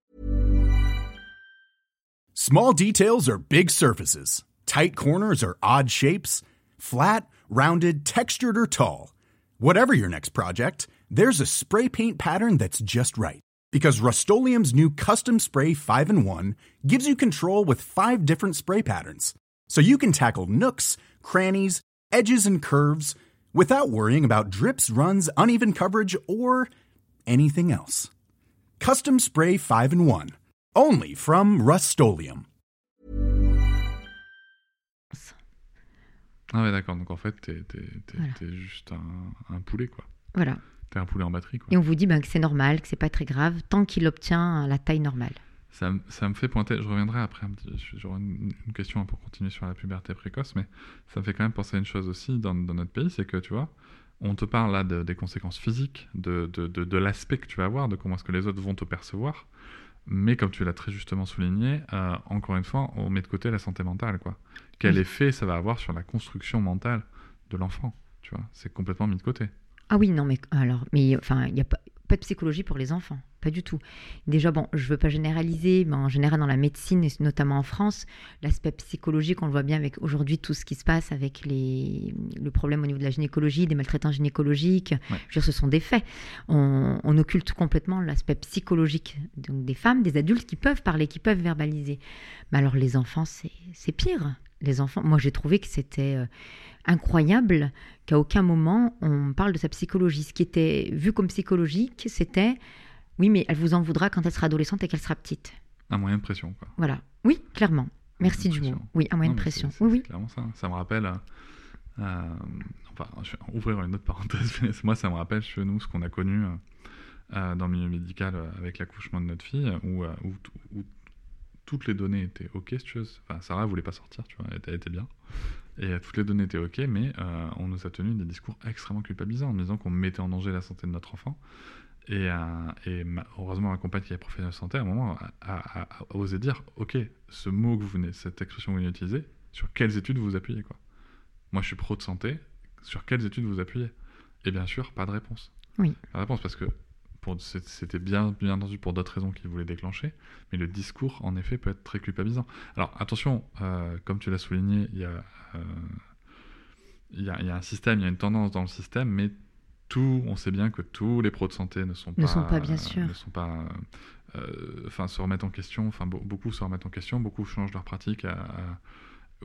Small details are big surfaces. Tight corners are odd shapes. Flat, rounded, textured or tall. Whatever your next project, there's a spray paint pattern that's just right. Because Rust new Custom Spray 5 in 1 gives you control with five different spray patterns. So you can tackle nooks, crannies, edges, and curves without worrying about drips, runs, uneven coverage, or anything else. Custom Spray 5 in 1. Only from Rust-Oleum. Ah ouais, d'accord. Donc en fait, t'es, t'es, t'es, voilà. t'es juste un, un, poulet, quoi. Voilà. T'es un poulet en batterie, quoi. Et on vous dit ben, que c'est normal, que c'est pas très grave, tant qu'il obtient la taille normale. Ça, ça, me fait pointer, je reviendrai après, j'aurai une, une, question pour continuer sur la puberté précoce, mais ça me fait quand même penser à une chose aussi dans, dans notre pays, c'est que tu vois, on te parle là de, des conséquences physiques, de, de, de, l'aspect que tu vas avoir, de comment est-ce que les autres vont te percevoir, mais comme tu l'as très justement souligné, euh, encore une fois, on met de côté la santé mentale, quoi. Quel oui. effet ça va avoir sur la construction mentale de l'enfant, tu vois? C'est complètement mis de côté. Ah oui, non, mais alors, mais enfin, il n'y a pas, pas de psychologie pour les enfants, pas du tout. Déjà, bon, je veux pas généraliser, mais en général dans la médecine, et notamment en France, l'aspect psychologique, on le voit bien avec aujourd'hui tout ce qui se passe avec les, le problème au niveau de la gynécologie, des maltraitants gynécologiques. Ouais. Je veux dire, ce sont des faits. On, on occulte complètement l'aspect psychologique donc des femmes, des adultes qui peuvent parler, qui peuvent verbaliser. Mais alors les enfants, c'est pire. Les enfants, moi j'ai trouvé que c'était euh, incroyable qu'à aucun moment on parle de sa psychologie. Ce qui était vu comme psychologique, c'était oui, mais elle vous en voudra quand elle sera adolescente et qu'elle sera petite. Un moyen de pression, quoi. Voilà. Oui, clairement. Merci du mot. Oui, un moyen non, de pression. C est, c est, oui, oui. clairement ça. Ça me rappelle. Euh, euh, enfin, je vais ouvrir une autre parenthèse. Moi, ça me rappelle chez nous ce qu'on a connu euh, dans le milieu médical avec l'accouchement de notre fille, où, où, où, toutes les données étaient OK, si tu veux. Enfin, Sarah voulait pas sortir, tu vois, elle était, elle était bien. Et toutes les données étaient OK, mais on nous a tenu des discours extrêmement culpabilisants en disant qu'on mettait en danger la santé de notre enfant. Et, euh, et heureusement, ma compagne qui est professionnelle de santé, à un moment, a, a, a, osé dire OK, ce mot que vous venez, cette expression que vous venez d'utiliser, sur quelles études vous appuyez quoi Moi, je suis pro de santé, sur quelles études vous appuyez? Et bien sûr, pas de réponse. Oui. Pas de réponse parce que c'était bien, bien entendu pour d'autres raisons qu'il voulait déclencher, mais le discours, en effet, peut être très culpabilisant. Alors, attention, euh, comme tu l'as souligné, il y, euh, il, y a, il y, a un système, il y a une tendance dans le système, mais tout, on sait bien que tous les pros de santé ne sont ne pas... Sont pas bien sûr. Ne sont pas... Euh, enfin, se remettent en question, enfin, beaucoup se remettent en question, beaucoup changent leur pratique à, à,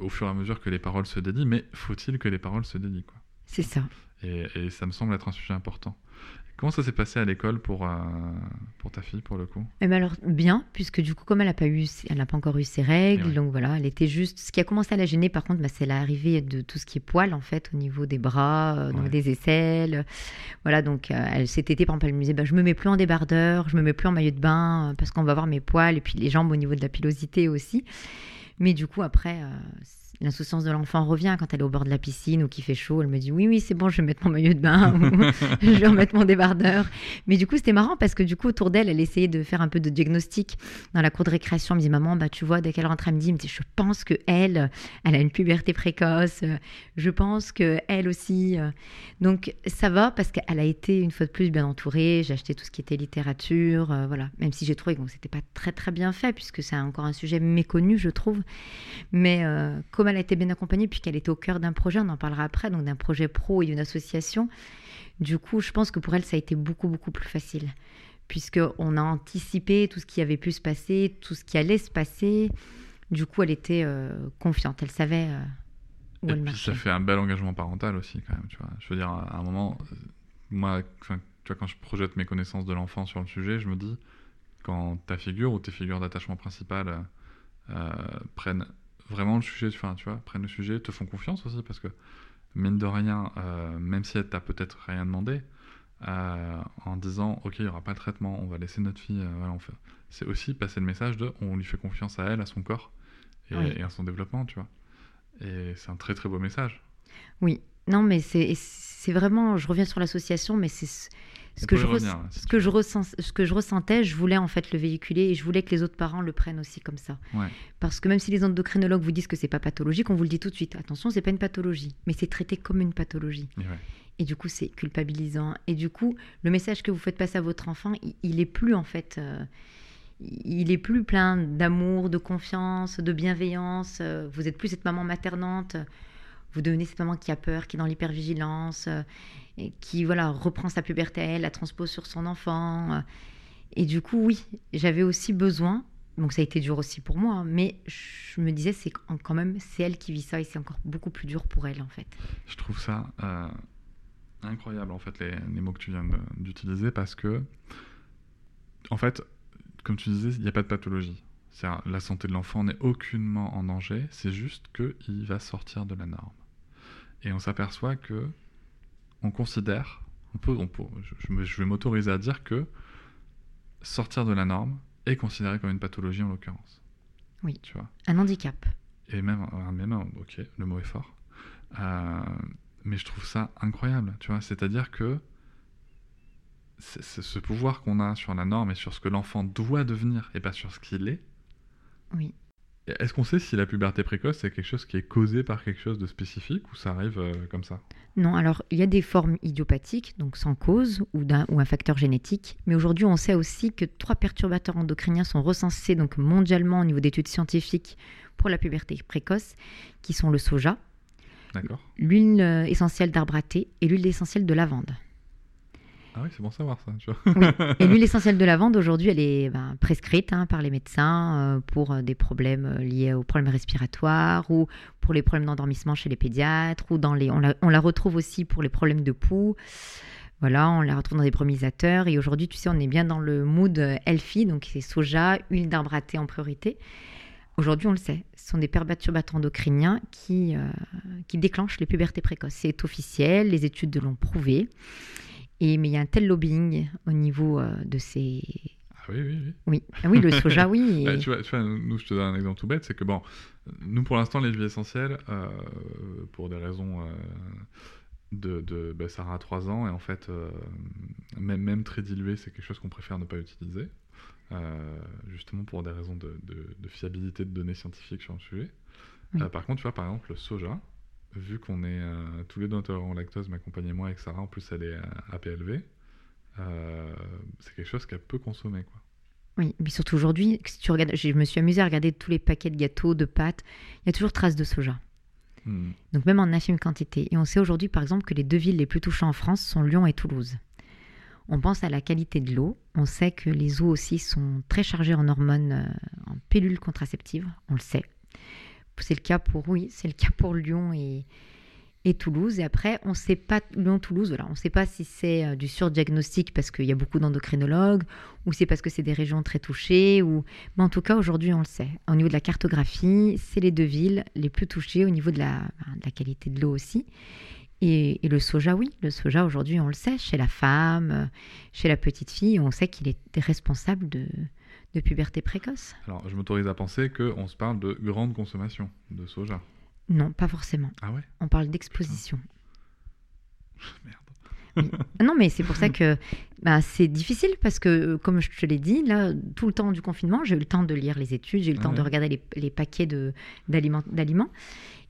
au fur et à mesure que les paroles se dédient, mais faut-il que les paroles se dédient, quoi? C'est ça. Et, et, ça me semble être un sujet important. Comment ça s'est passé à l'école pour, euh, pour ta fille, pour le coup? Eh ben alors, Bien, puisque du coup, comme elle n'a pas, eu, elle pas encore eu ses règles, oui. donc voilà, elle était juste... Ce qui a commencé à la gêner, par contre, bah, c'est l'arrivée de tout ce qui est poil, en fait, au niveau des bras, euh, ouais. des aisselles. Voilà, donc euh, elle, cet été, par exemple, elle me disait, bah, je me mets plus en débardeur, je me mets plus en maillot de bain, parce qu'on va voir mes poils, et puis les jambes au niveau de la pilosité aussi. Mais du coup, après, l'insouciance de l'enfant revient quand elle est au bord de la piscine ou qu'il fait chaud. Elle me dit oui, oui, c'est bon, je vais mettre mon maillot de bain ou je vais remettre mon débardeur. Mais du coup, c'était marrant parce que du coup, autour d'elle, elle essayait de faire un peu de diagnostic dans la cour de récréation. Elle me dit maman, bah tu vois, dès qu'elle rentre, elle me dit, je pense que elle, elle a une puberté précoce. Je pense que elle aussi. Donc ça va parce qu'elle a été une fois de plus bien entourée. J'ai acheté tout ce qui était littérature, euh, voilà. Même si j'ai trouvé que bon, c'était pas très très bien fait puisque c'est encore un sujet méconnu, je trouve. Mais euh, comme elle a été bien accompagnée, puis qu'elle était au cœur d'un projet, on en parlera après, donc d'un projet pro et d'une association, du coup, je pense que pour elle, ça a été beaucoup, beaucoup plus facile, puisqu'on a anticipé tout ce qui avait pu se passer, tout ce qui allait se passer. Du coup, elle était euh, confiante, elle savait euh, où et elle puis marchait. Ça fait un bel engagement parental aussi, quand même, tu vois. Je veux dire, à un moment, moi, tu vois, quand je projette mes connaissances de l'enfant sur le sujet, je me dis, quand ta figure ou tes figures d'attachement principales euh, prennent vraiment le sujet, enfin, tu vois, prennent le sujet, te font confiance aussi, parce que, mine de rien, euh, même si elle t'a peut-être rien demandé, euh, en disant, ok, il n'y aura pas de traitement, on va laisser notre fille, euh, voilà, on fait... c'est aussi passer le message de, on lui fait confiance à elle, à son corps, et, oui. et à son développement, tu vois. Et c'est un très très beau message. Oui, non, mais c'est vraiment, je reviens sur l'association, mais c'est ce que, je, revenir, ce, que je ressens, ce que je ressentais, je voulais en fait le véhiculer et je voulais que les autres parents le prennent aussi comme ça. Ouais. Parce que même si les endocrinologues vous disent que c'est pas pathologique, on vous le dit tout de suite. Attention, c'est pas une pathologie, mais c'est traité comme une pathologie. Ouais. Et du coup, c'est culpabilisant. Et du coup, le message que vous faites passer à votre enfant, il, est plus en fait, euh, il est plus plein d'amour, de confiance, de bienveillance. Vous êtes plus cette maman maternante. Vous devenez cette maman qui a peur, qui est dans l'hypervigilance, qui voilà reprend sa puberté elle, la transpose sur son enfant. Et du coup, oui, j'avais aussi besoin. Donc ça a été dur aussi pour moi, hein, mais je me disais c'est quand même c'est elle qui vit ça et c'est encore beaucoup plus dur pour elle en fait. Je trouve ça incroyable en fait les, les mots que tu viens d'utiliser parce que en fait comme tu disais il n'y a pas de pathologie la santé de l'enfant n'est aucunement en danger c'est juste qu'il va sortir de la norme et on s'aperçoit que on considère on peut, on peut je, je vais m'autoriser à dire que sortir de la norme est considéré comme une pathologie en l'occurrence oui tu vois un handicap et même, même ok le mot est fort euh, mais je trouve ça incroyable, tu vois. C'est-à-dire que c'est ce pouvoir qu'on a sur la norme et sur ce que l'enfant doit devenir et pas sur ce qu'il est. Oui. Est-ce qu'on sait si la puberté précoce c'est quelque chose qui est causé par quelque chose de spécifique ou ça arrive euh, comme ça? Non, alors il y a des formes idiopathiques, donc sans cause ou, un, ou un facteur génétique, mais aujourd'hui on sait aussi que trois perturbateurs endocriniens sont recensés donc mondialement au niveau d'études scientifiques pour la puberté précoce, qui sont le soja, l'huile euh, essentielle d'arbre à thé et l'huile essentielle de lavande. Ah oui, c'est bon savoir ça. Tu vois. Et l'huile essentielle de lavande, aujourd'hui, elle est ben, prescrite hein, par les médecins euh, pour euh, des problèmes liés aux problèmes respiratoires ou pour les problèmes d'endormissement chez les pédiatres. ou dans les, on la, on la retrouve aussi pour les problèmes de pouls. Voilà, on la retrouve dans des promisateurs. Et aujourd'hui, tu sais, on est bien dans le mood healthy, donc c'est soja, huile d'arbre à thé en priorité. Aujourd'hui, on le sait, ce sont des perturbateurs endocriniens qui, euh, qui déclenchent les pubertés précoces. C'est officiel, les études l'ont prouvé. Et, mais il y a un tel lobbying au niveau euh, de ces... Ah oui, oui, oui. Oui, ah oui le soja, oui. tu, vois, nous, je te donne un exemple tout bête, c'est que, bon, nous, pour l'instant, les huiles essentielles, euh, pour des raisons... de, de ben, Sarah a 3 ans et en fait même, même très dilué c'est quelque chose qu'on préfère ne pas utiliser euh, justement pour des raisons de, fiabilité de données scientifiques sur le sujet. Euh, par contre, tu vois, par exemple, le soja, vu qu'on est euh, tous les deux intolérants au lactose, m'accompagner moi avec Sarah, en plus elle est APLV, c'est quelque chose qu'elle peut consommer, quoi. Oui, mais surtout aujourd'hui, si tu regardes, je me suis amusée à regarder tous les paquets de gâteaux, de pâtes, il y a toujours traces de soja. Hmm. Donc même en infime quantité. Et on sait aujourd'hui, par exemple, que les deux villes les plus touchées en France sont Lyon et Toulouse. On pense à la qualité de l'eau. On sait que les eaux aussi sont très chargées en hormones, euh, en pilules contraceptives. On le sait. C'est le cas pour oui, c'est le cas pour Lyon et, Toulouse. Et après, on ne sait pas Lyon-Toulouse. Voilà, on sait pas si c'est euh, du surdiagnostic parce qu'il y a beaucoup d'endocrinologues ou c'est parce que c'est des régions très touchées. Ou mais en tout cas, aujourd'hui, on le sait. Au niveau de la cartographie, c'est les deux villes les plus touchées au niveau de la, qualité de l'eau aussi. Et, le soja, oui, le soja aujourd'hui, on le sait, chez la femme, chez la petite fille, on sait qu'il est responsable de, puberté précoce. Alors, je m'autorise à penser qu'on se parle de grande consommation de soja. Non, pas forcément. Ah ouais? On parle d'exposition. Merde. Non, mais c'est pour ça que bah, c'est difficile parce que, comme je te l'ai dit, là, tout le temps du confinement, j'ai eu le temps de lire les études, j'ai eu le temps de regarder les, les paquets d'aliments.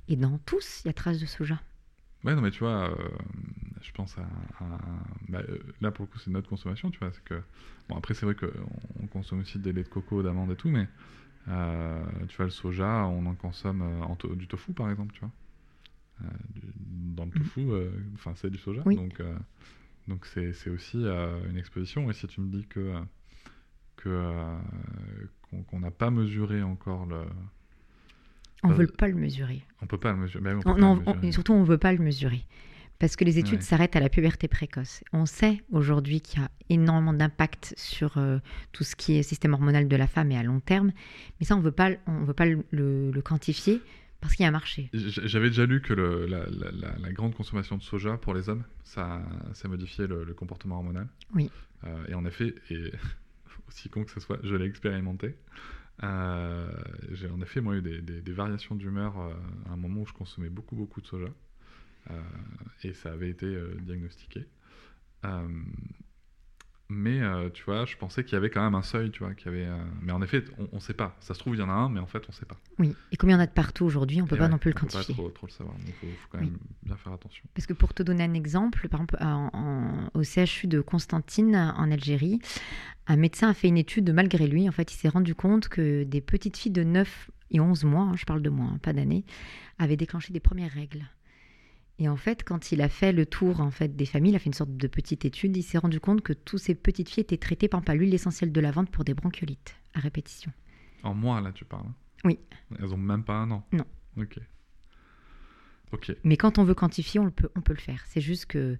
Et dans tous, il y a trace de soja. Ouais, non, mais tu vois, euh, je pense à. Bah, euh, là, pour le coup, c'est notre consommation, tu vois. Que. Bon, après, c'est vrai qu'on consomme aussi des laits de coco, d'amandes et tout, mais. Euh, tu vois, le soja, on en consomme du tofu, par exemple, tu vois. dans le mhm. tofu, enfin, c'est du soja. Donc, donc c'est aussi une exposition. Et si tu me dis que. qu'on n'a pas mesuré encore le on ne veut pas le mesurer. On peut pas le mesurer. non, et surtout, on ne veut pas le mesurer. Parce que les études s'arrêtent à la puberté précoce. On sait aujourd'hui qu'il y a énormément d'impact sur euh, tout ce qui est système hormonal de la femme et à long terme. Mais ça, on ne veut pas, on veut pas le, quantifier parce qu'il y a un marché. J'avais déjà lu que la, grande consommation de soja pour les hommes, ça, ça modifiait le, comportement hormonal. Oui. Euh, et en effet, et aussi con que ce soit, je l'ai expérimenté. Euh, j'ai en effet moi eu des, des, variations d'humeur euh, à un moment où je consommais beaucoup beaucoup de soja euh, et ça avait été diagnostiqué. Mais euh, tu vois, je pensais qu'il y avait quand même un seuil, tu vois, qu'il y avait. euh, Mais en effet, on ne sait pas. Ça se trouve, il y en a un, mais en fait, on ne sait pas. Oui. Et combien il y en a de partout aujourd'hui, on ne peut Et pas ouais, non plus le on peut pas quantifier. trop, trop le savoir. Donc, il faut, faut quand Oui. même bien faire attention. Parce que pour te donner un exemple, par exemple, en- en- au CHU de Constantine, en Algérie, un médecin a fait une étude, malgré lui, en fait, il s'est rendu compte que des petites filles de 9 et 11 mois, hein, je parle de mois, hein, pas d'années, avaient déclenché des premières règles. Et en fait, quand il a fait le tour en fait, des familles, il a fait une sorte de petite étude, il s'est rendu compte que toutes ces petites filles étaient traitées par l'huile essentielle de lavande pour des bronchiolites à répétition. En mois, là, tu parles. hein? Oui. Elles ont même pas un an? Non. Ok. Ok. Mais quand on veut quantifier, on le peut, on peut le faire. C'est juste que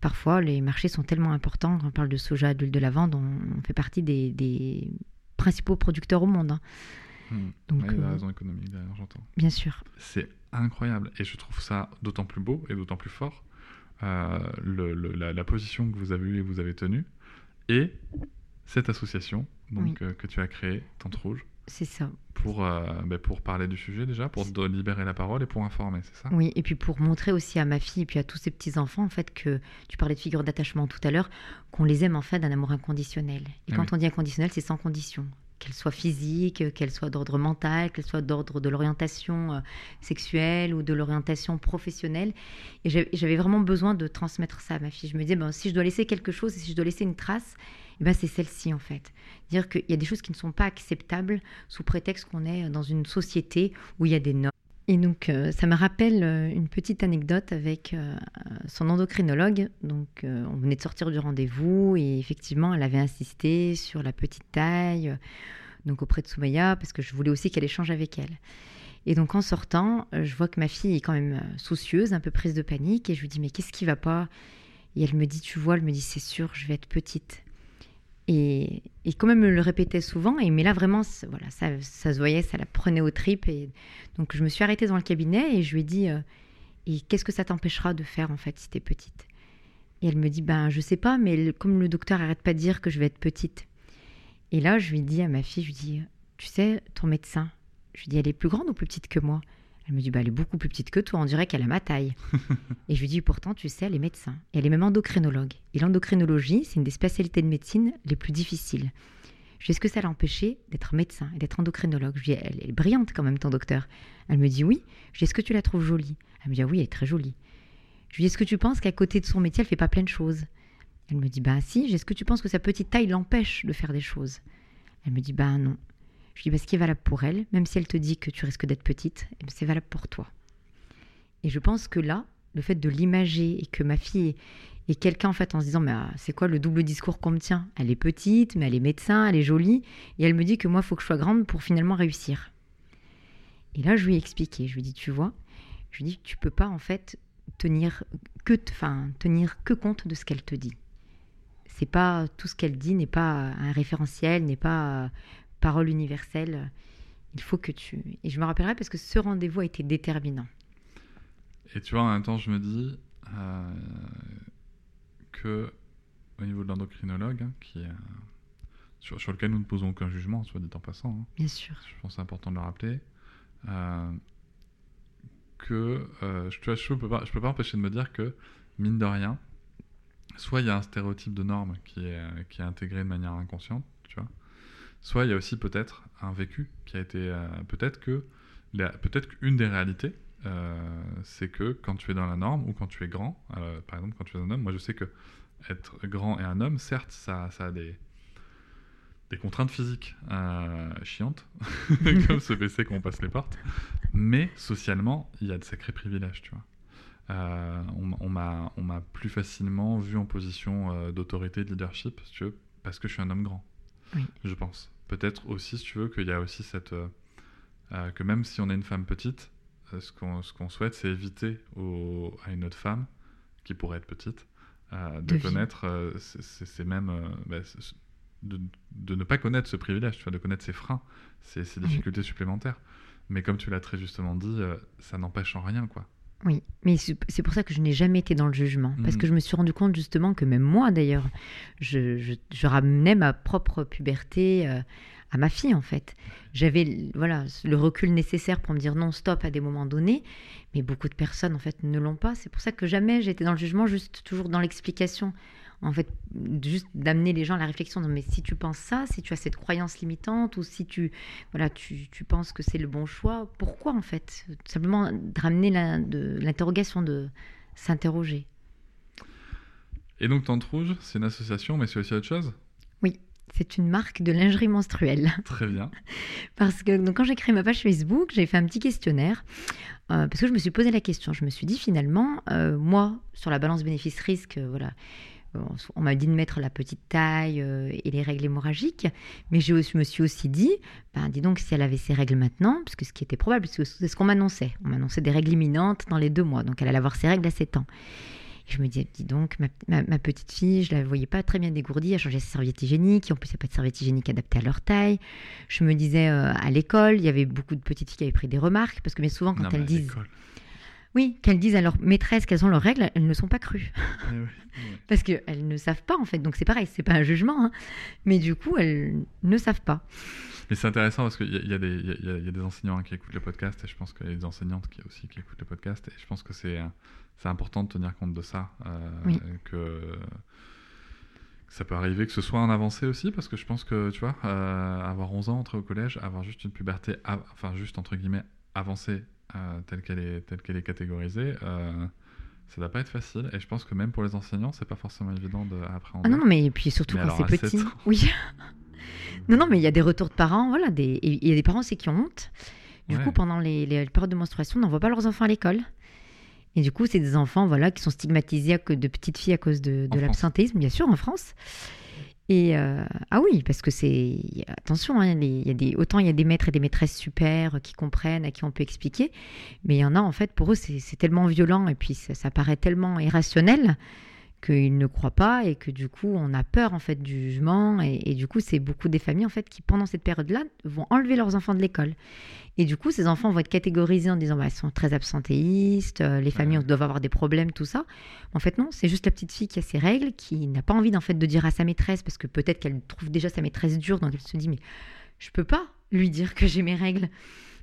parfois, les marchés sont tellement importants. Quand on parle de soja, d'huile de lavande, on, on fait partie des, des principaux producteurs au monde. hein. Hmm. Donc, il y a euh, la raison économique derrière, j'entends. bien sûr. C'est incroyable. Et je trouve ça d'autant plus beau et d'autant plus fort euh, le- le- la, la position que vous avez eue et vous avez tenue. Et cette association donc, euh, que tu as créée, Tente Rouge, C'est ça. pour, euh, ben, pour parler du sujet déjà, pour de- libérer la parole et pour informer, c'est ça? Oui, et puis pour montrer aussi à ma fille et puis à tous ces petits-enfants, en fait, que tu parlais de figure d'attachement tout à l'heure, qu'on les aime en fait d'un amour inconditionnel. Et Ah quand oui. on dit inconditionnel, c'est sans condition. Qu'elle soit physique, qu'elle soit d'ordre mental, qu'elle soit d'ordre de l'orientation euh, sexuelle ou de l'orientation professionnelle. Et j'avais vraiment besoin de transmettre ça à ma fille. Je me disais, ben, si je dois laisser quelque chose si je dois laisser une trace, eh ben, c'est celle-ci en fait. Dire qu'il y a des choses qui ne sont pas acceptables sous prétexte qu'on est dans une société où il y a des normes. Et donc, euh, ça me rappelle euh, une petite anecdote avec euh, son endocrinologue. Donc, on venait de sortir du rendez-vous et effectivement, elle avait insisté sur la petite taille, donc auprès de Soumaya, parce que je voulais aussi qu'elle échange avec elle. Et donc, en sortant, je vois que ma fille est quand même soucieuse, un peu prise de panique, et je lui dis, mais qu'est-ce qui va pas? Et elle me dit, tu vois, elle me dit, c'est sûr, je vais être petite. Et, et quand même, me le répétait souvent, et, mais là, vraiment, voilà, ça, ça se voyait, ça la prenait aux tripes. Et donc, je me suis arrêtée dans le cabinet et je lui ai dit, euh, et qu'est-ce que ça t'empêchera de faire, en fait, si t'es petite? Et elle me dit, ben, je sais pas, mais comme le docteur arrête pas de dire que je vais être petite. Et là, je lui dis à ma fille, je lui dis, tu sais, ton médecin, je lui dis, elle est plus grande ou plus petite que moi? Elle me dit, bah, elle est beaucoup plus petite que toi, on dirait qu'elle a ma taille. et je lui dis, pourtant, tu sais, elle est médecin. Et elle est même endocrinologue. Et l'endocrinologie, c'est une des spécialités de médecine les plus difficiles. Je lui dis, est-ce que ça l'a empêchée d'être médecin et d'être endocrinologue? Je lui dis, elle, est brillante quand même, ton docteur. Elle me dit, oui. Je lui dis, est-ce que tu la trouves jolie? Elle me dit, ah oui, elle est très jolie. Je lui dis, est-ce que tu penses qu'à côté de son métier, elle fait pas plein de choses? Elle me dit, bah si. Je dis, Est-ce que tu penses que sa petite taille l'empêche de faire des choses? Elle me dit, bah non. Je lui dis, bah, ce qui est valable pour elle, même si elle te dit que tu risques d'être petite, eh ben, c'est valable pour toi. Et je pense que là, le fait de l'imager et que ma fille est, quelqu'un en fait en se disant, mais ah, c'est quoi le double discours qu'on me tient? Elle est petite, mais elle est médecin, elle est jolie, et elle me dit que moi, faut que je sois grande pour finalement réussir. Et là, je lui ai expliqué. Je lui ai dit, tu vois, je lui ai dit, tu peux pas en fait tenir que, enfin, tenir que compte de ce qu'elle te dit. C'est pas tout ce qu'elle dit n'est pas un référentiel, n'est pas parole universelle. Il faut que tu. Et je me rappellerai parce que ce rendez-vous a été déterminant. Et tu vois, en même temps, je me dis euh, que au niveau de l'endocrinologue, hein, qui est, euh, sur, sur lequel nous ne posons aucun jugement, soit dit en passant, hein, Bien sûr. je pense que c'est important de le rappeler, euh, que euh, je, tu vois, je peux pas, je peux pas empêcher de me dire que mine de rien, soit il y a un stéréotype de norme qui est, euh, qui est intégré de manière inconsciente, soit il y a aussi peut-être un vécu qui a été, euh, peut-être que, peut-être qu'une des réalités, euh, c'est que quand tu es dans la norme ou quand tu es grand, euh, par exemple quand tu es un homme, moi je sais que être grand et un homme, certes, ça, ça a des, des contraintes physiques euh, chiantes, comme se baisser quand on passe les portes, mais socialement, il y a de sacrés privilèges, tu vois. Euh, on, on m'a on m'a plus facilement vu en position euh, d'autorité, de leadership, si tu veux, parce que je suis un homme grand, Oui. je pense. Peut-être aussi, si tu veux, qu'il y a aussi cette... euh, euh, que même si on est une femme petite, euh, ce qu'on ce souhaite, c'est éviter au- à une autre femme, qui pourrait être petite, euh, de, connaître ces- mêmes... bah, de, de ne pas connaître ce privilège, tu vois, de connaître ses freins, ses, ses Oui. difficultés supplémentaires. Mais comme tu l'as très justement dit, ça n'empêche en rien, quoi. Oui, mais c'est pour ça que je n'ai jamais été dans le jugement. Parce que je me suis rendu compte justement que même moi, d'ailleurs, je, je- je ramenais ma propre puberté euh, à ma fille, en fait. J'avais voilà, le recul nécessaire pour me dire non, stop à des moments donnés. Mais beaucoup de personnes, en fait, ne l'ont pas. C'est pour ça que jamais j'ai été dans le jugement, juste toujours dans l'explication. En fait, juste d'amener les gens à la réflexion. mais si tu penses ça, si tu as cette croyance limitante, ou si tu, voilà, tu, tu penses que c'est le bon choix, pourquoi en fait Simplement de ramener l'interrogation, de s'interroger? Et donc Tante Rouge, c'est une association, mais c'est aussi autre chose? Oui, c'est une marque de lingerie menstruelle. Très bien. parce que donc, quand j'ai créé ma page Facebook, j'ai fait un petit questionnaire, euh, parce que je me suis posé la question. Je me suis dit finalement, euh, moi, sur la balance bénéfice-risque, euh, voilà, on m'a dit de mettre la petite taille et les règles hémorragiques, mais je me suis aussi dit, ben, dis donc si elle avait ses règles maintenant, parce que ce qui était probable, parce que c'est ce qu'on m'annonçait, on m'annonçait des règles imminentes dans les deux mois, donc elle allait avoir ses règles à 7 ans je me disais, dis donc, ma, petite fille, je la voyais pas très bien dégourdie, elle changeait ses serviettes hygiéniques, en plus, il n'y a pas de serviettes hygiéniques adaptées à leur taille. Je me disais, euh, à l'école, il y avait beaucoup de petites filles qui avaient pris des remarques, parce que bien souvent, quand elles disent. Oui, qu'elles disent à leur maîtresse qu'elles ont leurs règles, elles ne sont pas crues. Eh parce qu'elles ne savent pas, en fait. Donc c'est pareil, c'est pas un jugement. Hein. Mais du coup, elles ne savent pas. Mais c'est intéressant parce qu'il y, y, a des enseignants qui écoutent le podcast et je pense qu'il y a des enseignantes qui aussi qui écoutent le podcast et je pense que c'est important de tenir compte de ça. Euh, que ça peut arriver que ce soit un avancé aussi, parce que je pense que, tu vois, euh, avoir 11 ans, entrer au collège, avoir juste une puberté, enfin, juste entre guillemets, avancée euh, telle qu'elle est, telle qu'elle est catégorisée, ça ne va pas être facile. Et je pense que même pour les enseignants, c'est pas forcément évident d'appréhender. Ah non, mais puis surtout quand c'est petit. Oui. non, non, mais il y a des retours de parents, voilà, des... il y a des parents aussi qui ont honte. Du coup, pendant les, les périodes de menstruation, on n'envoie pas leurs enfants à l'école. Et du coup, c'est des enfants voilà, qui sont stigmatisés que de petites filles à cause de, de l'absentéisme, bien sûr, en France. Et euh, ah oui, parce que c'est attention, hein, autant il y a des maîtres et des maîtresses super qui comprennent, à qui on peut expliquer, mais il y en a en fait pour eux c'est tellement violent et puis ça paraît tellement irrationnel qu'ils ne croient pas et que du coup on a peur en fait du jugement. Et, du coup c'est beaucoup des familles en fait qui pendant cette période-là vont enlever leurs enfants de l'école. Et du coup ces enfants vont être catégorisés en disant bah, ils sont très absentéistes, euh, les familles doivent avoir des problèmes tout ça. En fait non, c'est juste la petite fille qui a ses règles, qui n'a pas envie en fait de dire à sa maîtresse parce que peut-être qu'elle trouve déjà sa maîtresse dure donc elle se dit mais je peux pas lui dire que j'ai mes règles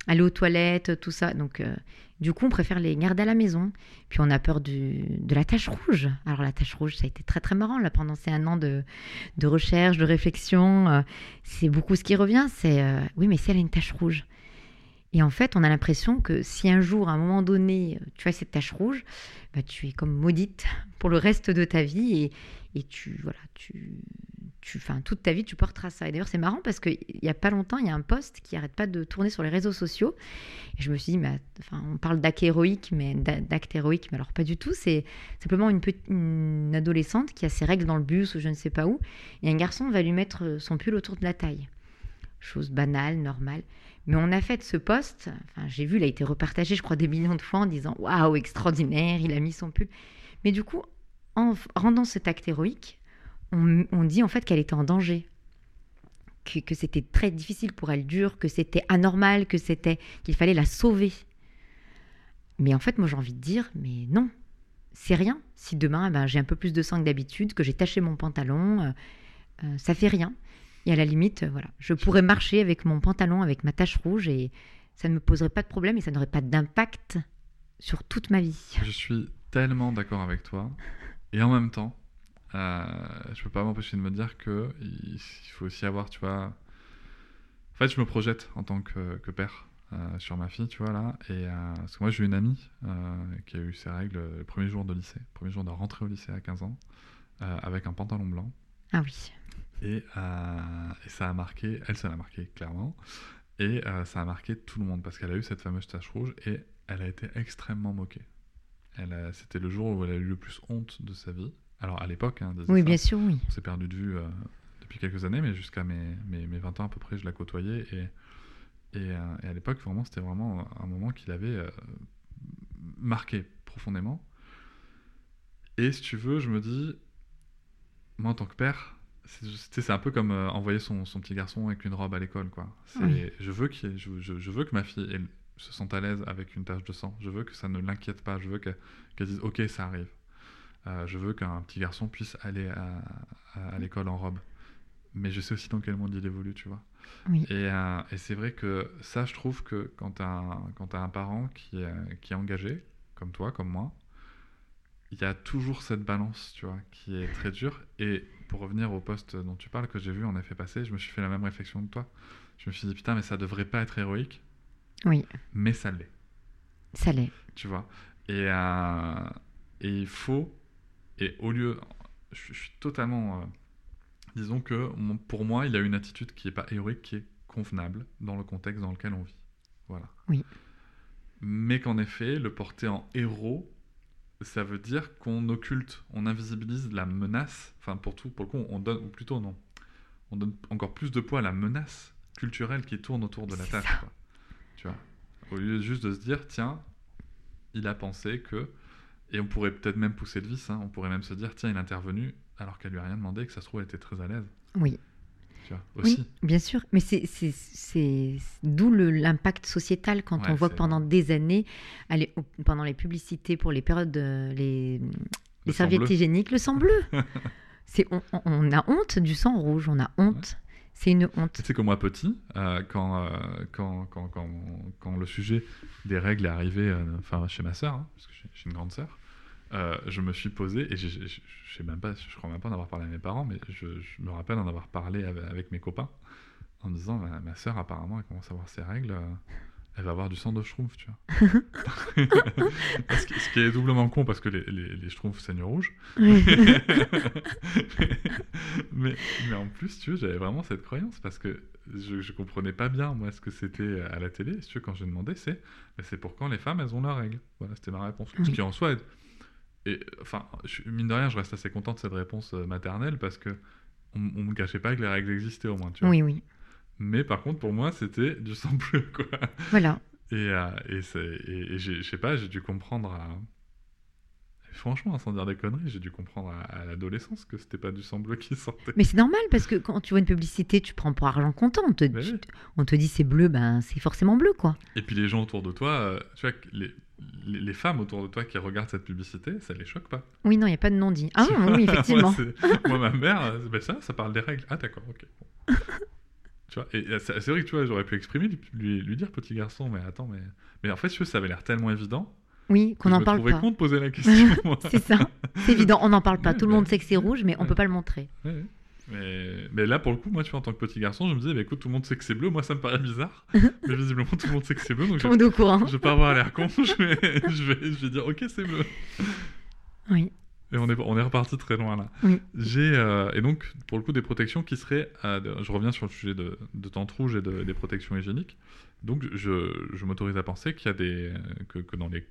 aller aux toilettes, tout ça. Donc, euh, du coup, on préfère les garder à la maison. Puis, on a peur du, de la tache rouge. Alors, la tache rouge, ça a été très, très marrant. Là, pendant ces un an de, de recherche, de réflexion, euh, c'est beaucoup ce qui revient. C'est euh, oui, mais si elle a une tache rouge. Et en fait, on a l'impression que si un jour, à un moment donné, tu as cette tache rouge, bah, tu es comme maudite pour le reste de ta vie et, et tu, voilà, tu, tu, toute ta vie, tu porteras ça. Et d'ailleurs, c'est marrant parce qu'il n'y a pas longtemps, il y a un post qui n'arrête pas de tourner sur les réseaux sociaux. Et je me suis dit, enfin, on parle d'acte héroïque, mais d'acte héroïque, mais alors pas du tout. C'est simplement une, adolescente qui a ses règles dans le bus ou je ne sais pas où. Et un garçon va lui mettre son pull autour de la taille. Chose banale, normale. Mais on a fait ce post, enfin, j'ai vu, il a été repartagé, je crois, des millions de fois en disant Waouh, extraordinaire, il a mis son pull. Mais du coup, en rendant cet acte héroïque, on, dit en fait qu'elle était en danger, que, c'était très difficile pour elle, dur, que c'était anormal, que c'était qu'il fallait la sauver. Mais en fait, moi j'ai envie de dire, mais non, c'est rien. Si demain eh ben, j'ai un peu plus de sang que d'habitude, que j'ai taché mon pantalon, euh, euh, ça fait rien. Et à la limite, voilà, je pourrais marcher avec mon pantalon, avec ma tache rouge, et ça ne me poserait pas de problème et ça n'aurait pas d'impact sur toute ma vie. Je suis tellement d'accord avec toi. Et en même temps, euh, je peux pas m'empêcher de me dire que il faut aussi avoir, tu vois. En fait, je me projette en tant que, père euh, sur ma fille, tu vois là. Et euh, parce que moi, j'ai une amie qui a eu ses règles le premier jour de lycée, le premier jour de rentrée au lycée à 15 ans, avec un pantalon blanc. Ah oui. Et, et ça a marqué, elle, ça l'a marqué clairement. Et ça a marqué tout le monde parce qu'elle a eu cette fameuse tache rouge et elle a été extrêmement moquée. C'était le jour où elle a eu le plus honte de sa vie. Alors à l'époque, hein, oui, bien sûr, oui. On s'est perdu de vue euh, depuis quelques années, mais jusqu'à mes, mes, 20 ans à peu près, je la côtoyais. Et, euh, et, à l'époque, vraiment, c'était vraiment un moment qui l'avait euh, marqué profondément. Et si tu veux, je me dis, moi en tant que père, c'est un peu comme envoyer son, son, petit garçon avec une robe à l'école. quoi. Je, veux je, je, veux que ma fille se sente à l'aise avec une tache de sang. Je veux que ça ne l'inquiète pas. Je veux qu'elle dise, ok, ça arrive. Euh, je veux qu'un petit garçon puisse aller à, l'école en robe. Mais je sais aussi dans quel monde il évolue, tu vois. Euh, et, c'est vrai que ça, je trouve que quand tu as, as, un parent qui est, qui est engagé, comme toi, comme moi, il y a toujours cette balance, tu vois, qui est très dure. Et pour revenir au poste dont tu parles, que j'ai vu en effet passer, je me suis fait la même réflexion que toi. Je me suis dit, putain, mais ça devrait pas être héroïque. Oui. Mais ça l'est. Ça l'est. Tu vois. Et, euh, et il faut, et au lieu, je, suis totalement, euh, disons que pour moi, il y a une attitude qui n'est pas héroïque, qui est convenable dans le contexte dans lequel on vit. Voilà. Oui. Mais qu'en effet, le porter en héros, ça veut dire qu'on occulte, on invisibilise la menace. Enfin, pour tout, pour le coup, on donne, ou plutôt non, on donne encore plus de poids à la menace culturelle qui tourne autour de la tâche. Tu vois, au lieu juste de se dire, tiens, il a pensé que, et on pourrait peut-être même pousser le vice. Hein, on pourrait même se dire, tiens, il est intervenu alors qu'elle lui a rien demandé, que ça se trouve, elle était très à l'aise. Oui. Tu vois, aussi. Oui, bien sûr. Mais c'est d'où l'impact sociétal quand on voit que pendant des années, allez, pendant les publicités pour les périodes, les, les serviettes hygiéniques, le sang bleu. on, on, a honte du sang rouge, on a honte. C'est une honte. Tu sais que moi, petit, euh, quand, euh, quand, quand, quand, quand, le sujet des règles est arrivé euh, enfin, chez ma sœur, hein, parce que j'ai une grande sœur, je me suis posé, et je même pas, je crois même pas en avoir parlé à mes parents, mais je, me rappelle en avoir parlé avec, mes copains, en disant ma, ma sœur, apparemment, elle commence à avoir ses règles elle va avoir du sang de schtroumpf, tu vois. ce, qui, est doublement con parce que les, les, les schtroumpfs saignent rouge. mais, mais, en plus, tu vois, j'avais vraiment cette croyance parce que je, ne comprenais pas bien, moi, ce que c'était à la télé. tu veux, quand j'ai demandé, c'est c'est pour quand les femmes, elles ont leurs règles? Voilà, c'était ma réponse. Ce qui en soi Et, enfin, mine de rien, je reste assez content de cette réponse euh, maternelle parce que on, on me cachait pas que les règles existaient au moins, tu vois. Oui, oui. Mais par contre, pour moi, c'était du sang bleu, quoi. Voilà. Et, euh, et, et, je sais pas, j'ai dû comprendre à... Franchement, sans dire des conneries, j'ai dû comprendre à, l'adolescence que c'était pas du sang bleu qui sortait. Mais c'est normal parce que quand tu vois une publicité, tu prends pour argent comptant. On te, on te dit c'est bleu, ben c'est forcément bleu, quoi. Et puis les gens autour de toi, euh, tu vois, les, les, femmes autour de toi qui regardent cette publicité, ça les choque pas. Oui, non, il n'y a pas de non-dit. Ah oui, effectivement. moi, ma mère, euh, ben ça, ça parle des règles. Ah d'accord, ok. Tu vois, et c'est vrai que tu vois, j'aurais pu exprimer, lui, lui, dire petit garçon, mais attends, mais, mais en fait, ça avait l'air tellement évident. Oui, qu'on n'en parle pas. con de poser la question. c'est ça, c'est évident, on n'en parle pas. Tout le monde sait que c'est rouge, mais on ne peut pas le montrer. Mais, mais, là, pour le coup, moi, tu vois, en tant que petit garçon, je me disais, bah, écoute, tout le monde sait que c'est bleu. Moi, ça me paraît bizarre. mais visiblement, tout le monde sait que c'est bleu. Donc tout le monde au courant. Je vais pas avoir l'air con. Je vais, je, vais, je vais dire, ok, c'est bleu. Oui. Et on est, on est reparti très loin là. J'ai euh, et donc pour le coup des protections qui seraient, je reviens sur le sujet de, de tente rouge et de, des protections hygiéniques. Donc je, je m'autorise à penser qu'il y a des que, que, dans les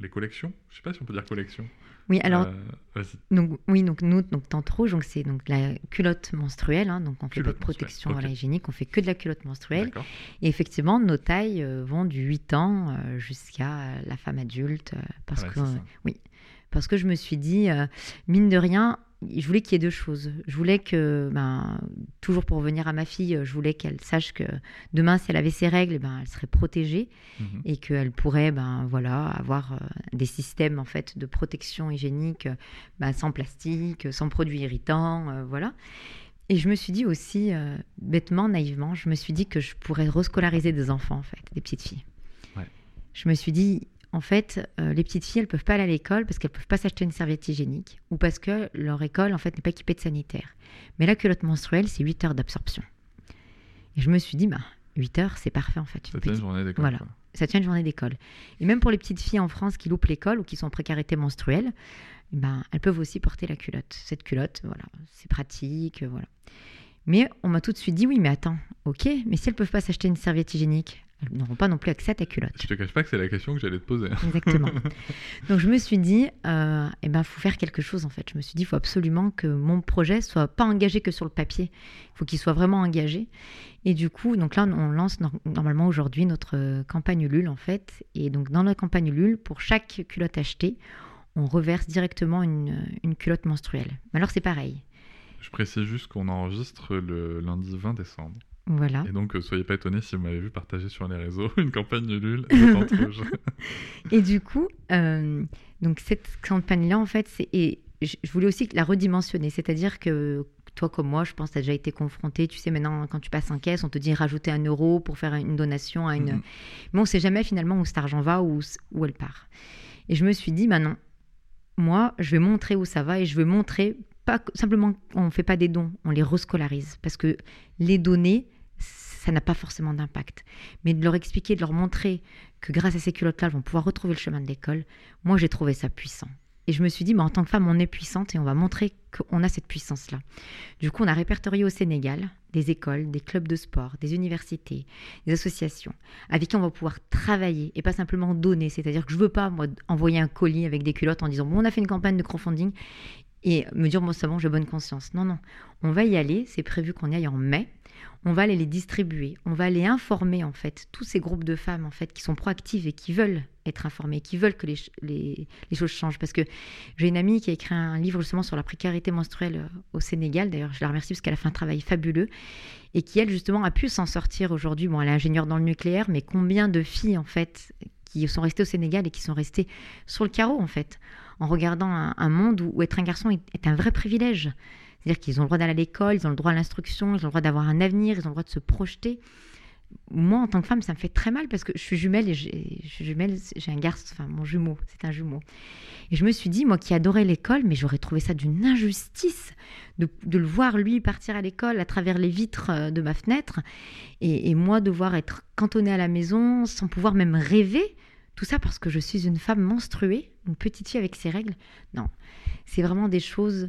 les collections, je sais pas si on peut dire collection. Oui, alors euh, donc oui donc nous donc tente rouge donc c'est donc la culotte menstruelle hein, donc on fait pas de protection okay. hygiénique, on fait que de la culotte menstruelle. Et effectivement nos tailles euh, vont du 8 ans jusqu'à la femme adulte parce que oui parce que je me suis dit, euh, mine de rien, je voulais qu'il y ait deux choses. Je voulais que, ben, toujours pour revenir à ma fille, je voulais qu'elle sache que demain, si elle avait ses règles, ben, elle serait protégée mhm. et qu'elle pourrait, ben, voilà, avoir euh, des systèmes en fait de protection hygiénique, ben, sans plastique, sans produits irritants, euh, voilà. Et je me suis dit aussi, bêtement, naïvement, je me suis dit que je pourrais rescolariser des enfants, en fait, des petites filles. Je me suis dit, en fait, euh, les petites filles, elles peuvent pas aller à l'école parce qu'elles peuvent pas s'acheter une serviette hygiénique ou parce que leur école, en fait, n'est pas équipée de sanitaire. Mais la culotte menstruelle, c'est 8 heures d'absorption. Et je me suis dit, bah, 8 heures, c'est parfait, en fait. Ça tient une journée d'école. Voilà, ça tient une journée d'école. Et même pour les petites filles en France qui loupent l'école ou qui sont en précarité menstruelle, ben, elles peuvent aussi porter la culotte. Cette culotte, voilà, c'est pratique, voilà. Mais on m'a tout de suite dit, oui, mais attends, ok, mais si elles peuvent pas s'acheter une serviette hygiénique, elles n'auront pas non plus accès à ta culotte. Je te cache pas que c'est la question que j'allais te poser. Exactement. Donc je me suis dit, euh, eh ben faut faire quelque chose en fait. Je me suis dit, il faut absolument que mon projet soit pas engagé que sur le papier. Il faut qu'il soit vraiment engagé. Et du coup, donc là, on lance normalement aujourd'hui notre campagne Ulule en fait. Et donc dans notre campagne Ulule, pour chaque culotte achetée, on reverse directement une, une culotte menstruelle. Mais alors c'est pareil. Je précise juste qu'on enregistre le lundi 20 décembre. Voilà. Et donc, euh, soyez pas étonnés si vous m'avez vu partager sur les réseaux une campagne nulle et du coup, euh, donc cette campagne-là, en fait, c'est, et je voulais aussi la redimensionner, c'est-à-dire que toi comme moi, je pense que tu as déjà été confronté, tu sais, maintenant, quand tu passes en caisse, on te dit rajouter un euro pour faire une donation à une... Mm-hmm. Mais on ne sait jamais finalement où cet argent va ou où elle part. Et je me suis dit, maintenant, moi, je vais montrer où ça va et je vais montrer, pas simplement, on ne fait pas des dons, on les rescolarise. Parce que les données, ça n'a pas forcément d'impact. Mais de leur expliquer, de leur montrer que grâce à ces culottes-là, elles vont pouvoir retrouver le chemin de l'école, moi, j'ai trouvé ça puissant. Et je me suis dit, mais en tant que femme, on est puissante et on va montrer qu'on a cette puissance-là. Du coup, on a répertorié au Sénégal des écoles, des clubs de sport, des universités, des associations avec qui on va pouvoir travailler et pas simplement donner. C'est-à-dire que je ne veux pas, moi, envoyer un colis avec des culottes en disant, bon, on a fait une campagne de crowdfunding et me dire, moi, c'est bon, j'ai bonne conscience. Non, non. On va y aller. C'est prévu qu'on y aille en mai on va aller les distribuer, on va aller informer en fait tous ces groupes de femmes en fait qui sont proactives et qui veulent être informées, qui veulent que les, choses changent. Parce que j'ai une amie qui a écrit un livre justement sur la précarité menstruelle euh, au Sénégal, d'ailleurs je la remercie parce qu'elle a fait un travail fabuleux, et qui elle justement a pu s'en sortir aujourd'hui. Bon, elle est ingénieure dans le nucléaire, mais combien de filles en fait qui sont restées au Sénégal et qui sont restées sur le carreau en fait, en regardant un, monde où, être un garçon est un vrai privilège. C'est-à-dire qu'ils ont le droit d'aller à l'école, ils ont le droit à l'instruction, ils ont le droit d'avoir un avenir, ils ont le droit de se projeter. Moi, en tant que femme, ça me fait très mal parce que je suis jumelle et j'ai, jumelle, j'ai un garçon, enfin mon jumeau, c'est un jumeau. Et je me suis dit, moi qui adorais l'école, mais j'aurais trouvé ça d'une injustice de, le voir lui partir à l'école à travers les vitres euh, de ma fenêtre et, et moi devoir être cantonnée à la maison sans pouvoir même rêver. Tout ça parce que je suis une femme menstruée, une petite fille avec ses règles. Non, c'est vraiment des choses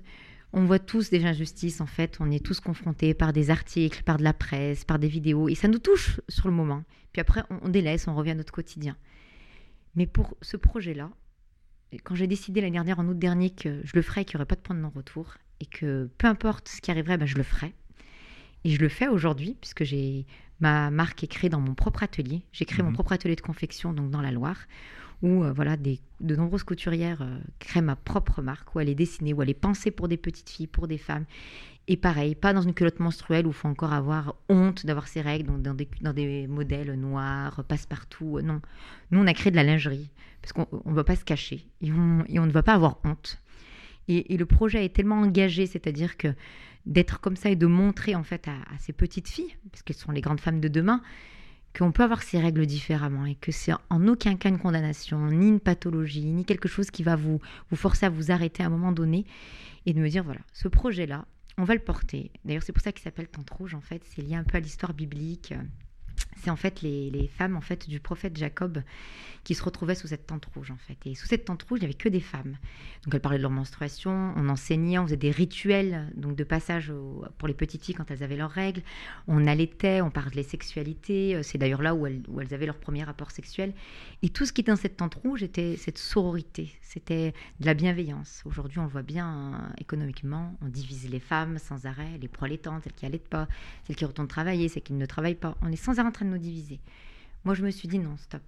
on voit tous des injustices, en fait. On est tous confrontés par des articles, par de la presse, par des vidéos. Et ça nous touche sur le moment. Puis après, on, délaisse, on revient à notre quotidien. Mais pour ce projet-là, quand j'ai décidé l'année dernière, en août dernier, que je le ferais, qu'il n'y aurait pas de point de non-retour, et que peu importe ce qui arriverait, ben, je le ferais. Et je le fais aujourd'hui, puisque j'ai ma marque est créée dans mon propre atelier. J'ai créé mon mhm. propre atelier de confection, donc dans la Loire, où euh, voilà, des, de nombreuses couturières euh, créent ma propre marque, où elle est dessinée, où elle est pour des petites filles, pour des femmes. Et pareil, pas dans une culotte menstruelle où il faut encore avoir honte d'avoir ses règles, dans des, dans des modèles noirs, passe-partout. Euh, non. Nous, on a créé de la lingerie, parce qu'on ne va pas se cacher, et on, et on, ne va pas avoir honte. Et, le projet est tellement engagé, c'est-à-dire que d'être comme ça et de montrer en fait à, à ces petites filles, parce qu'elles sont les grandes femmes de demain, qu'on peut avoir ces règles différemment et que c'est en aucun cas une condamnation, ni une pathologie, ni quelque chose qui va vous, vous forcer à vous arrêter à un moment donné et de me dire voilà, ce projet-là, on va le porter. D'ailleurs, c'est pour ça qu'il s'appelle Tente Rouge, en fait, c'est lié un peu à l'histoire biblique c'est en fait les, femmes en fait du prophète Jacob qui se retrouvaient sous cette tente rouge en fait. Et sous cette tente rouge, il n'y avait que des femmes. Donc elles parlaient de leur menstruation, on enseignait, on faisait des rituels donc de passage pour les petites filles quand elles avaient leurs règles. On allaitait, on parlait sexualité. C'est d'ailleurs là où elles, où elles, avaient leur premier rapport sexuel. Et tout ce qui était dans cette tente rouge était cette sororité, c'était de la bienveillance. Aujourd'hui, on le voit bien hein, économiquement, on divise les femmes sans arrêt, les pro allaitantes, celles qui allaitent pas, celles qui retournent travailler, celles qui ne travaillent pas. On est sans arrêt en train de nous diviser. Moi, je me suis dit non, stop.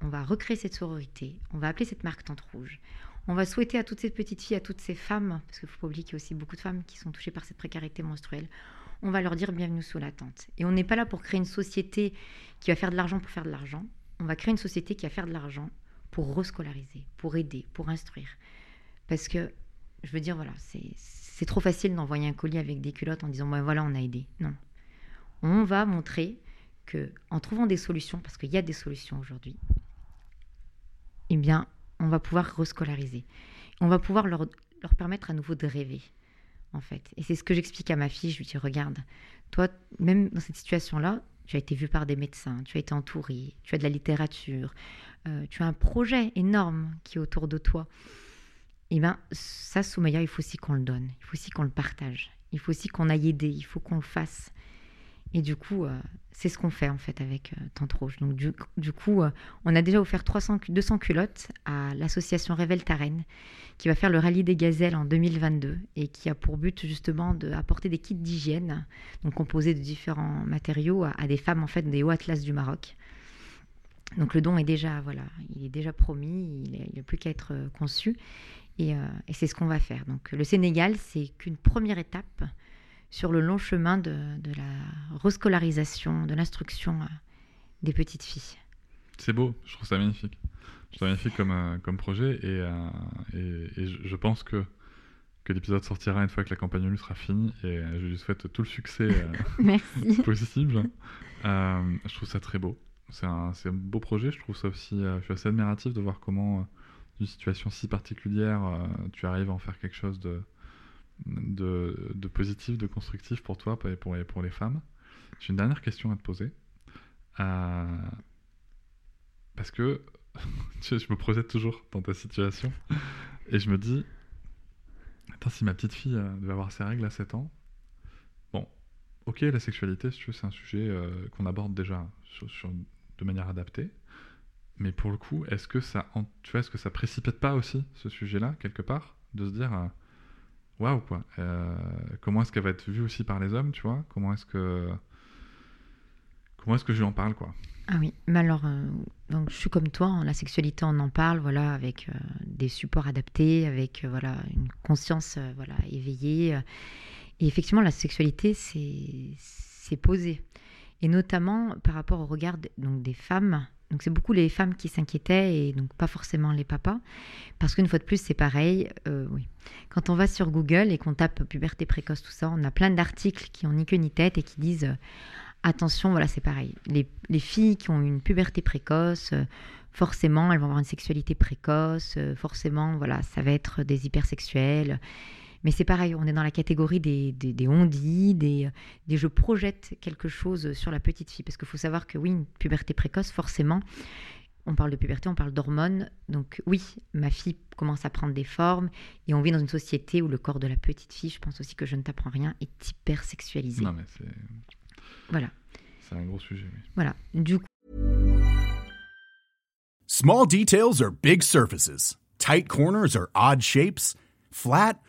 On va recréer cette sororité. On va appeler cette marque Tente Rouge. On va souhaiter à toutes ces petites filles, à toutes ces femmes, parce qu'il ne faut pas oublier qu'il y a aussi beaucoup de femmes qui sont touchées par cette précarité menstruelle. On va leur dire bienvenue sous la tente. Et on n'est pas là pour créer une société qui va faire de l'argent pour faire de l'argent. On va créer une société qui va faire de l'argent pour rescolariser, pour aider, pour instruire. Parce que, je veux dire, voilà, c'est trop facile d'envoyer un colis avec des culottes en disant, voilà, on a aidé. Non. On va montrer en trouvant des solutions, parce qu'il y a des solutions aujourd'hui, eh bien, on va pouvoir rescolariser. On va pouvoir leur, leur permettre à nouveau de rêver, en fait. Et c'est ce que j'explique à ma fille. Je lui dis, regarde, toi, même dans cette situation-là, tu as été vu par des médecins, tu as été entouré, tu as de la littérature, euh, tu as un projet énorme qui est autour de toi. Eh bien, ça, Soumaya, il faut aussi qu'on le donne, il faut aussi qu'on le partage, il faut aussi qu'on aille aider, il faut qu'on le fasse. Et du coup, euh, c'est ce qu'on fait en fait avec euh, Tante Rouge. Donc du, coup, euh, on a déjà offert 300, 200 culottes à l'association Révèle Tarenne, qui va faire le rallye des gazelles en 2022 et qui a pour but justement d'apporter des kits d'hygiène, donc composés de différents matériaux à, des femmes en fait des hauts atlas du Maroc. Donc le don est déjà voilà, il est déjà promis, il n'a plus qu'à être euh, conçu et, et c'est ce qu'on va faire. Donc le Sénégal, c'est qu'une première étape sur le long chemin de, la rescolarisation, de l'instruction euh, des petites filles. C'est beau, je trouve ça magnifique. Je trouve ça magnifique comme, euh, comme projet et, euh, et, je pense que, que l'épisode sortira une fois que la campagne sera finie et je lui souhaite tout le succès possible. je trouve ça très beau. C'est un, un, beau projet, je trouve ça aussi, je suis assez admiratif de voir comment d'une situation si particulière, tu arrives à en faire quelque chose de, de, positif, de constructif pour toi et pour, pour les femmes. J'ai une dernière question à te poser. parce que je me projette toujours dans ta situation et je me dis, attends, si ma petite fille devait avoir ses règles à 7 ans, bon, ok, la sexualité, c'est un sujet qu'on aborde déjà de manière adaptée. Mais pour le coup, est-ce que ça, tu est-ce que ça précipite pas aussi ce sujet-là quelque part, de se dire, euh, waouh quoi, euh, comment est-ce qu'elle va être vue aussi par les hommes, tu vois? Comment est-ce que, comment est-ce que je lui en parle quoi? Ah oui, mais alors, euh, donc je suis comme toi, hein, la sexualité, on en parle, voilà, avec des supports adaptés, avec voilà une conscience, voilà, éveillée. et effectivement, la sexualité, c'est c'est posé, et notamment par rapport au regard donc des femmes donc c'est beaucoup les femmes qui s'inquiétaient et donc pas forcément les papas. Parce qu'une fois de plus, c'est pareil. Euh, oui. Quand on va sur Google et qu'on tape puberté précoce, tout ça, on a plein d'articles qui ont ni queue ni tête et qui disent euh, attention, voilà, c'est pareil. Les, les, filles qui ont une puberté précoce, euh, forcément, elles vont avoir une sexualité précoce. forcément, voilà, ça va être des hypersexuels. Mais c'est pareil, on est dans la catégorie des, des, des on-dit, des, des, je projette quelque chose sur la petite fille. Parce qu'il faut savoir que oui, une puberté précoce, forcément, on parle de puberté, on parle d'hormones. Donc oui, ma fille commence à prendre des formes et on vit dans une société où le corps de la petite fille, je pense aussi que je ne t'apprends rien, est hyper sexualisé. Non mais c'est... Voilà. C'est un gros sujet. Oui. Voilà. Du coup... Small details are big surfaces. Tight corners are odd shapes. Flat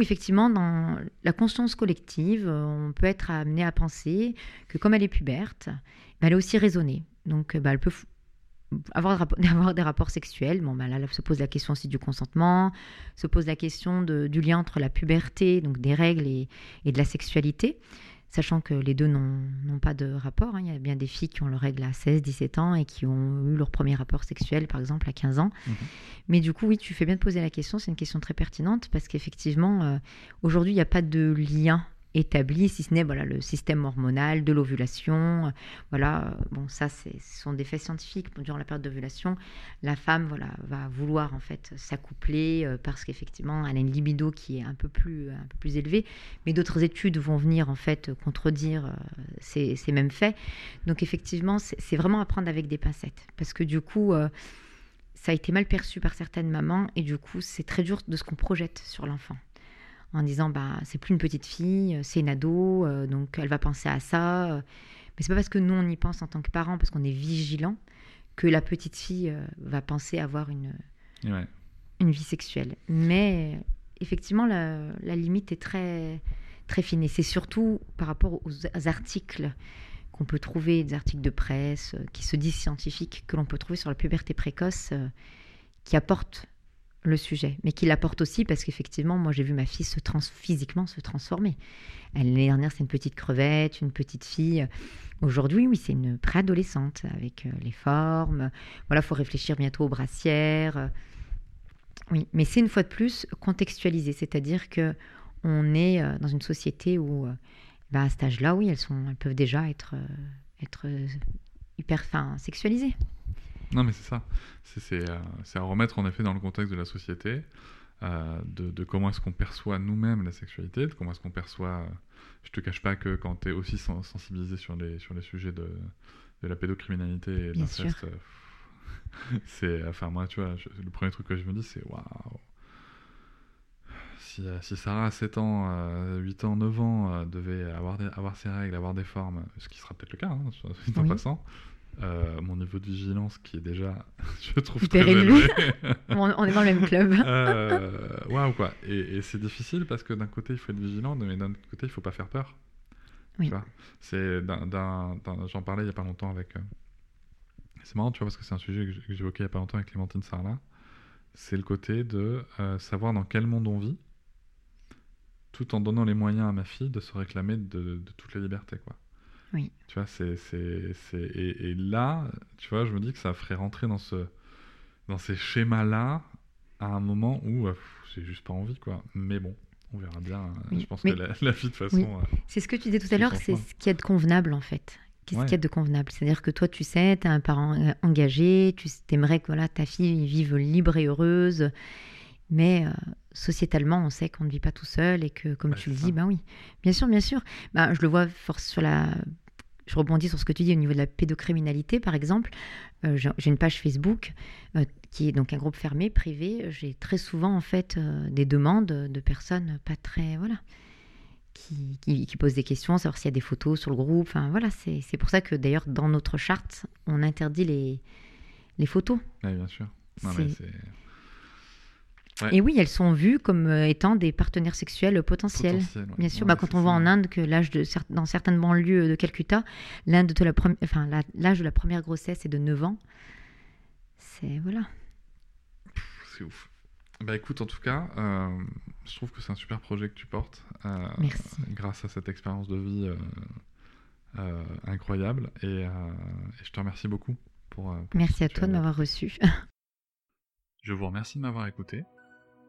effectivement, dans la conscience collective, euh, on peut être amené à penser que comme elle est puberte, bah, elle est aussi raisonnée. Donc, bah, elle peut avoir, avoir, des rapports sexuels. Bon, bah, là, se pose la question aussi du consentement, se pose la question du lien entre la puberté, donc des règles et de la sexualité sachant que les deux n'ont pas de rapport. Hein. Il y a bien des filles qui ont leur règle à 16, 17 ans et qui ont eu leur premier rapport sexuel, par exemple, à 15 ans. Mhm. Mais du coup, oui, tu fais bien de poser la question. C'est une question très pertinente parce qu'effectivement, euh, aujourd'hui, il n'y a pas de lien établi, si ce n'est voilà, le système hormonal de l'ovulation. Voilà, bon, ça, ce sont des faits scientifiques. Durant la période d'ovulation, la femme voilà, va vouloir en fait s'accoupler euh, parce qu'effectivement, elle a une libido qui est un peu plus, un peu plus élevée. Mais d'autres études vont venir en fait contredire euh, ces, ces, mêmes faits. Donc, effectivement, c'est vraiment à prendre avec des pincettes parce que du coup, euh, ça a été mal perçu par certaines mamans et du coup, c'est très dur de ce qu'on projette sur l'enfant en disant bah c'est plus une petite fille, c'est une ado, euh, donc elle va penser à ça. Euh. Mais c'est pas parce que nous on y pense en tant que parents, parce qu'on est vigilant, que la petite fille euh, va penser avoir une une vie sexuelle. Mais effectivement la, limite est très très fine et c'est surtout par rapport aux articles qu'on peut trouver, des articles de presse qui se disent scientifiques que l'on peut trouver sur la puberté précoce qui apportent le sujet, mais qui l'apporte aussi parce qu'effectivement, moi j'ai vu ma fille se trans physiquement se transformer. L'année dernière, c'est une petite crevette, une petite fille. Aujourd'hui, oui, c'est une préadolescente avec euh, les formes. Voilà, faut réfléchir bientôt aux brassières. Oui, mais c'est une fois de plus contextualisé, c'est-à-dire que on est euh, dans une société où, euh, bah, à cet âge-là, oui, elles sont, elles peuvent déjà être, être hyper, fin, sexualisées. Non, mais c'est ça. C'est euh, à remettre en effet dans le contexte de la société, euh, de, comment est-ce qu'on perçoit nous-mêmes la sexualité, de comment est-ce qu'on perçoit. Euh, je te cache pas que quand tu es aussi sensibilisé sur les, sur les sujets de, de la pédocriminalité et de l'inceste, c'est. Enfin, moi, tu vois, le premier truc que je me dis, c'est waouh! Si, si, Sarah, à 7 ans, 8 ans, 9 ans, devait avoir, avoir ses règles, avoir des formes, ce qui sera peut-être le cas, hein, en passant, euh, mon niveau de vigilance qui est déjà, je trouve, très élevé. on est dans le même club. euh, Waouh, quoi. Et, c'est difficile parce que d'un côté, il faut être vigilant, mais d'un autre côté, il ne faut pas faire peur. Oui. C'est J'en parlais il n'y a pas longtemps avec. Euh, c'est marrant, tu vois, parce que c'est un sujet que j'évoquais il n'y a pas longtemps avec Clémentine Sarlat. C'est le côté de euh, savoir dans quel monde on vit tout en donnant les moyens à ma fille de se réclamer de, toutes les libertés, quoi. Oui. Tu vois, c'est, c'est, c'est... Et, là, tu vois, je me dis que ça ferait rentrer dans, ce, dans ces schémas-là à un moment où euh, j'ai juste pas envie, quoi. Mais bon, on verra bien. Je pense que la, vie, de toute façon... Euh, c'est ce que tu disais tout à l'heure, c'est ce qui est de convenable, en fait. Qu'est-ce qu'il y a de convenable? C'est-à-dire que toi, tu sais, tu es un parent euh, engagé, tu aimerais que voilà, ta fille vive libre et heureuse, mais euh, sociétalement, on sait qu'on ne vit pas tout seul et que, comme tu le dis, ben oui, bien sûr, bien sûr. Ben, je le vois force sur la. Je rebondis sur ce que tu dis au niveau de la pédocriminalité, par exemple. Euh, j'ai une page Facebook qui est donc un groupe fermé, privé. J'ai très souvent, en fait, des demandes de personnes pas très. Voilà qui, qui, posent des questions, savoir s'il y a des photos sur le groupe. Enfin, voilà, c'est pour ça que d'ailleurs, dans notre charte, on interdit les, les photos. Oui, bien sûr. Et oui, elles sont vues comme euh, étant des partenaires sexuels potentiels. Bien sûr, bah, quand on voit en Inde que l'âge de dans certaines banlieues de Calcutta, l'âge de la, enfin, l'âge de la première grossesse est de 9 ans. C'est voilà. C'est ouf. Bah écoute, en tout cas, euh, je trouve que c'est un super projet que tu portes. Euh, grâce à cette expérience de vie euh, incroyable. Et, je te remercie beaucoup pour. Merci à toi de m'avoir reçu. je vous remercie de m'avoir écouté.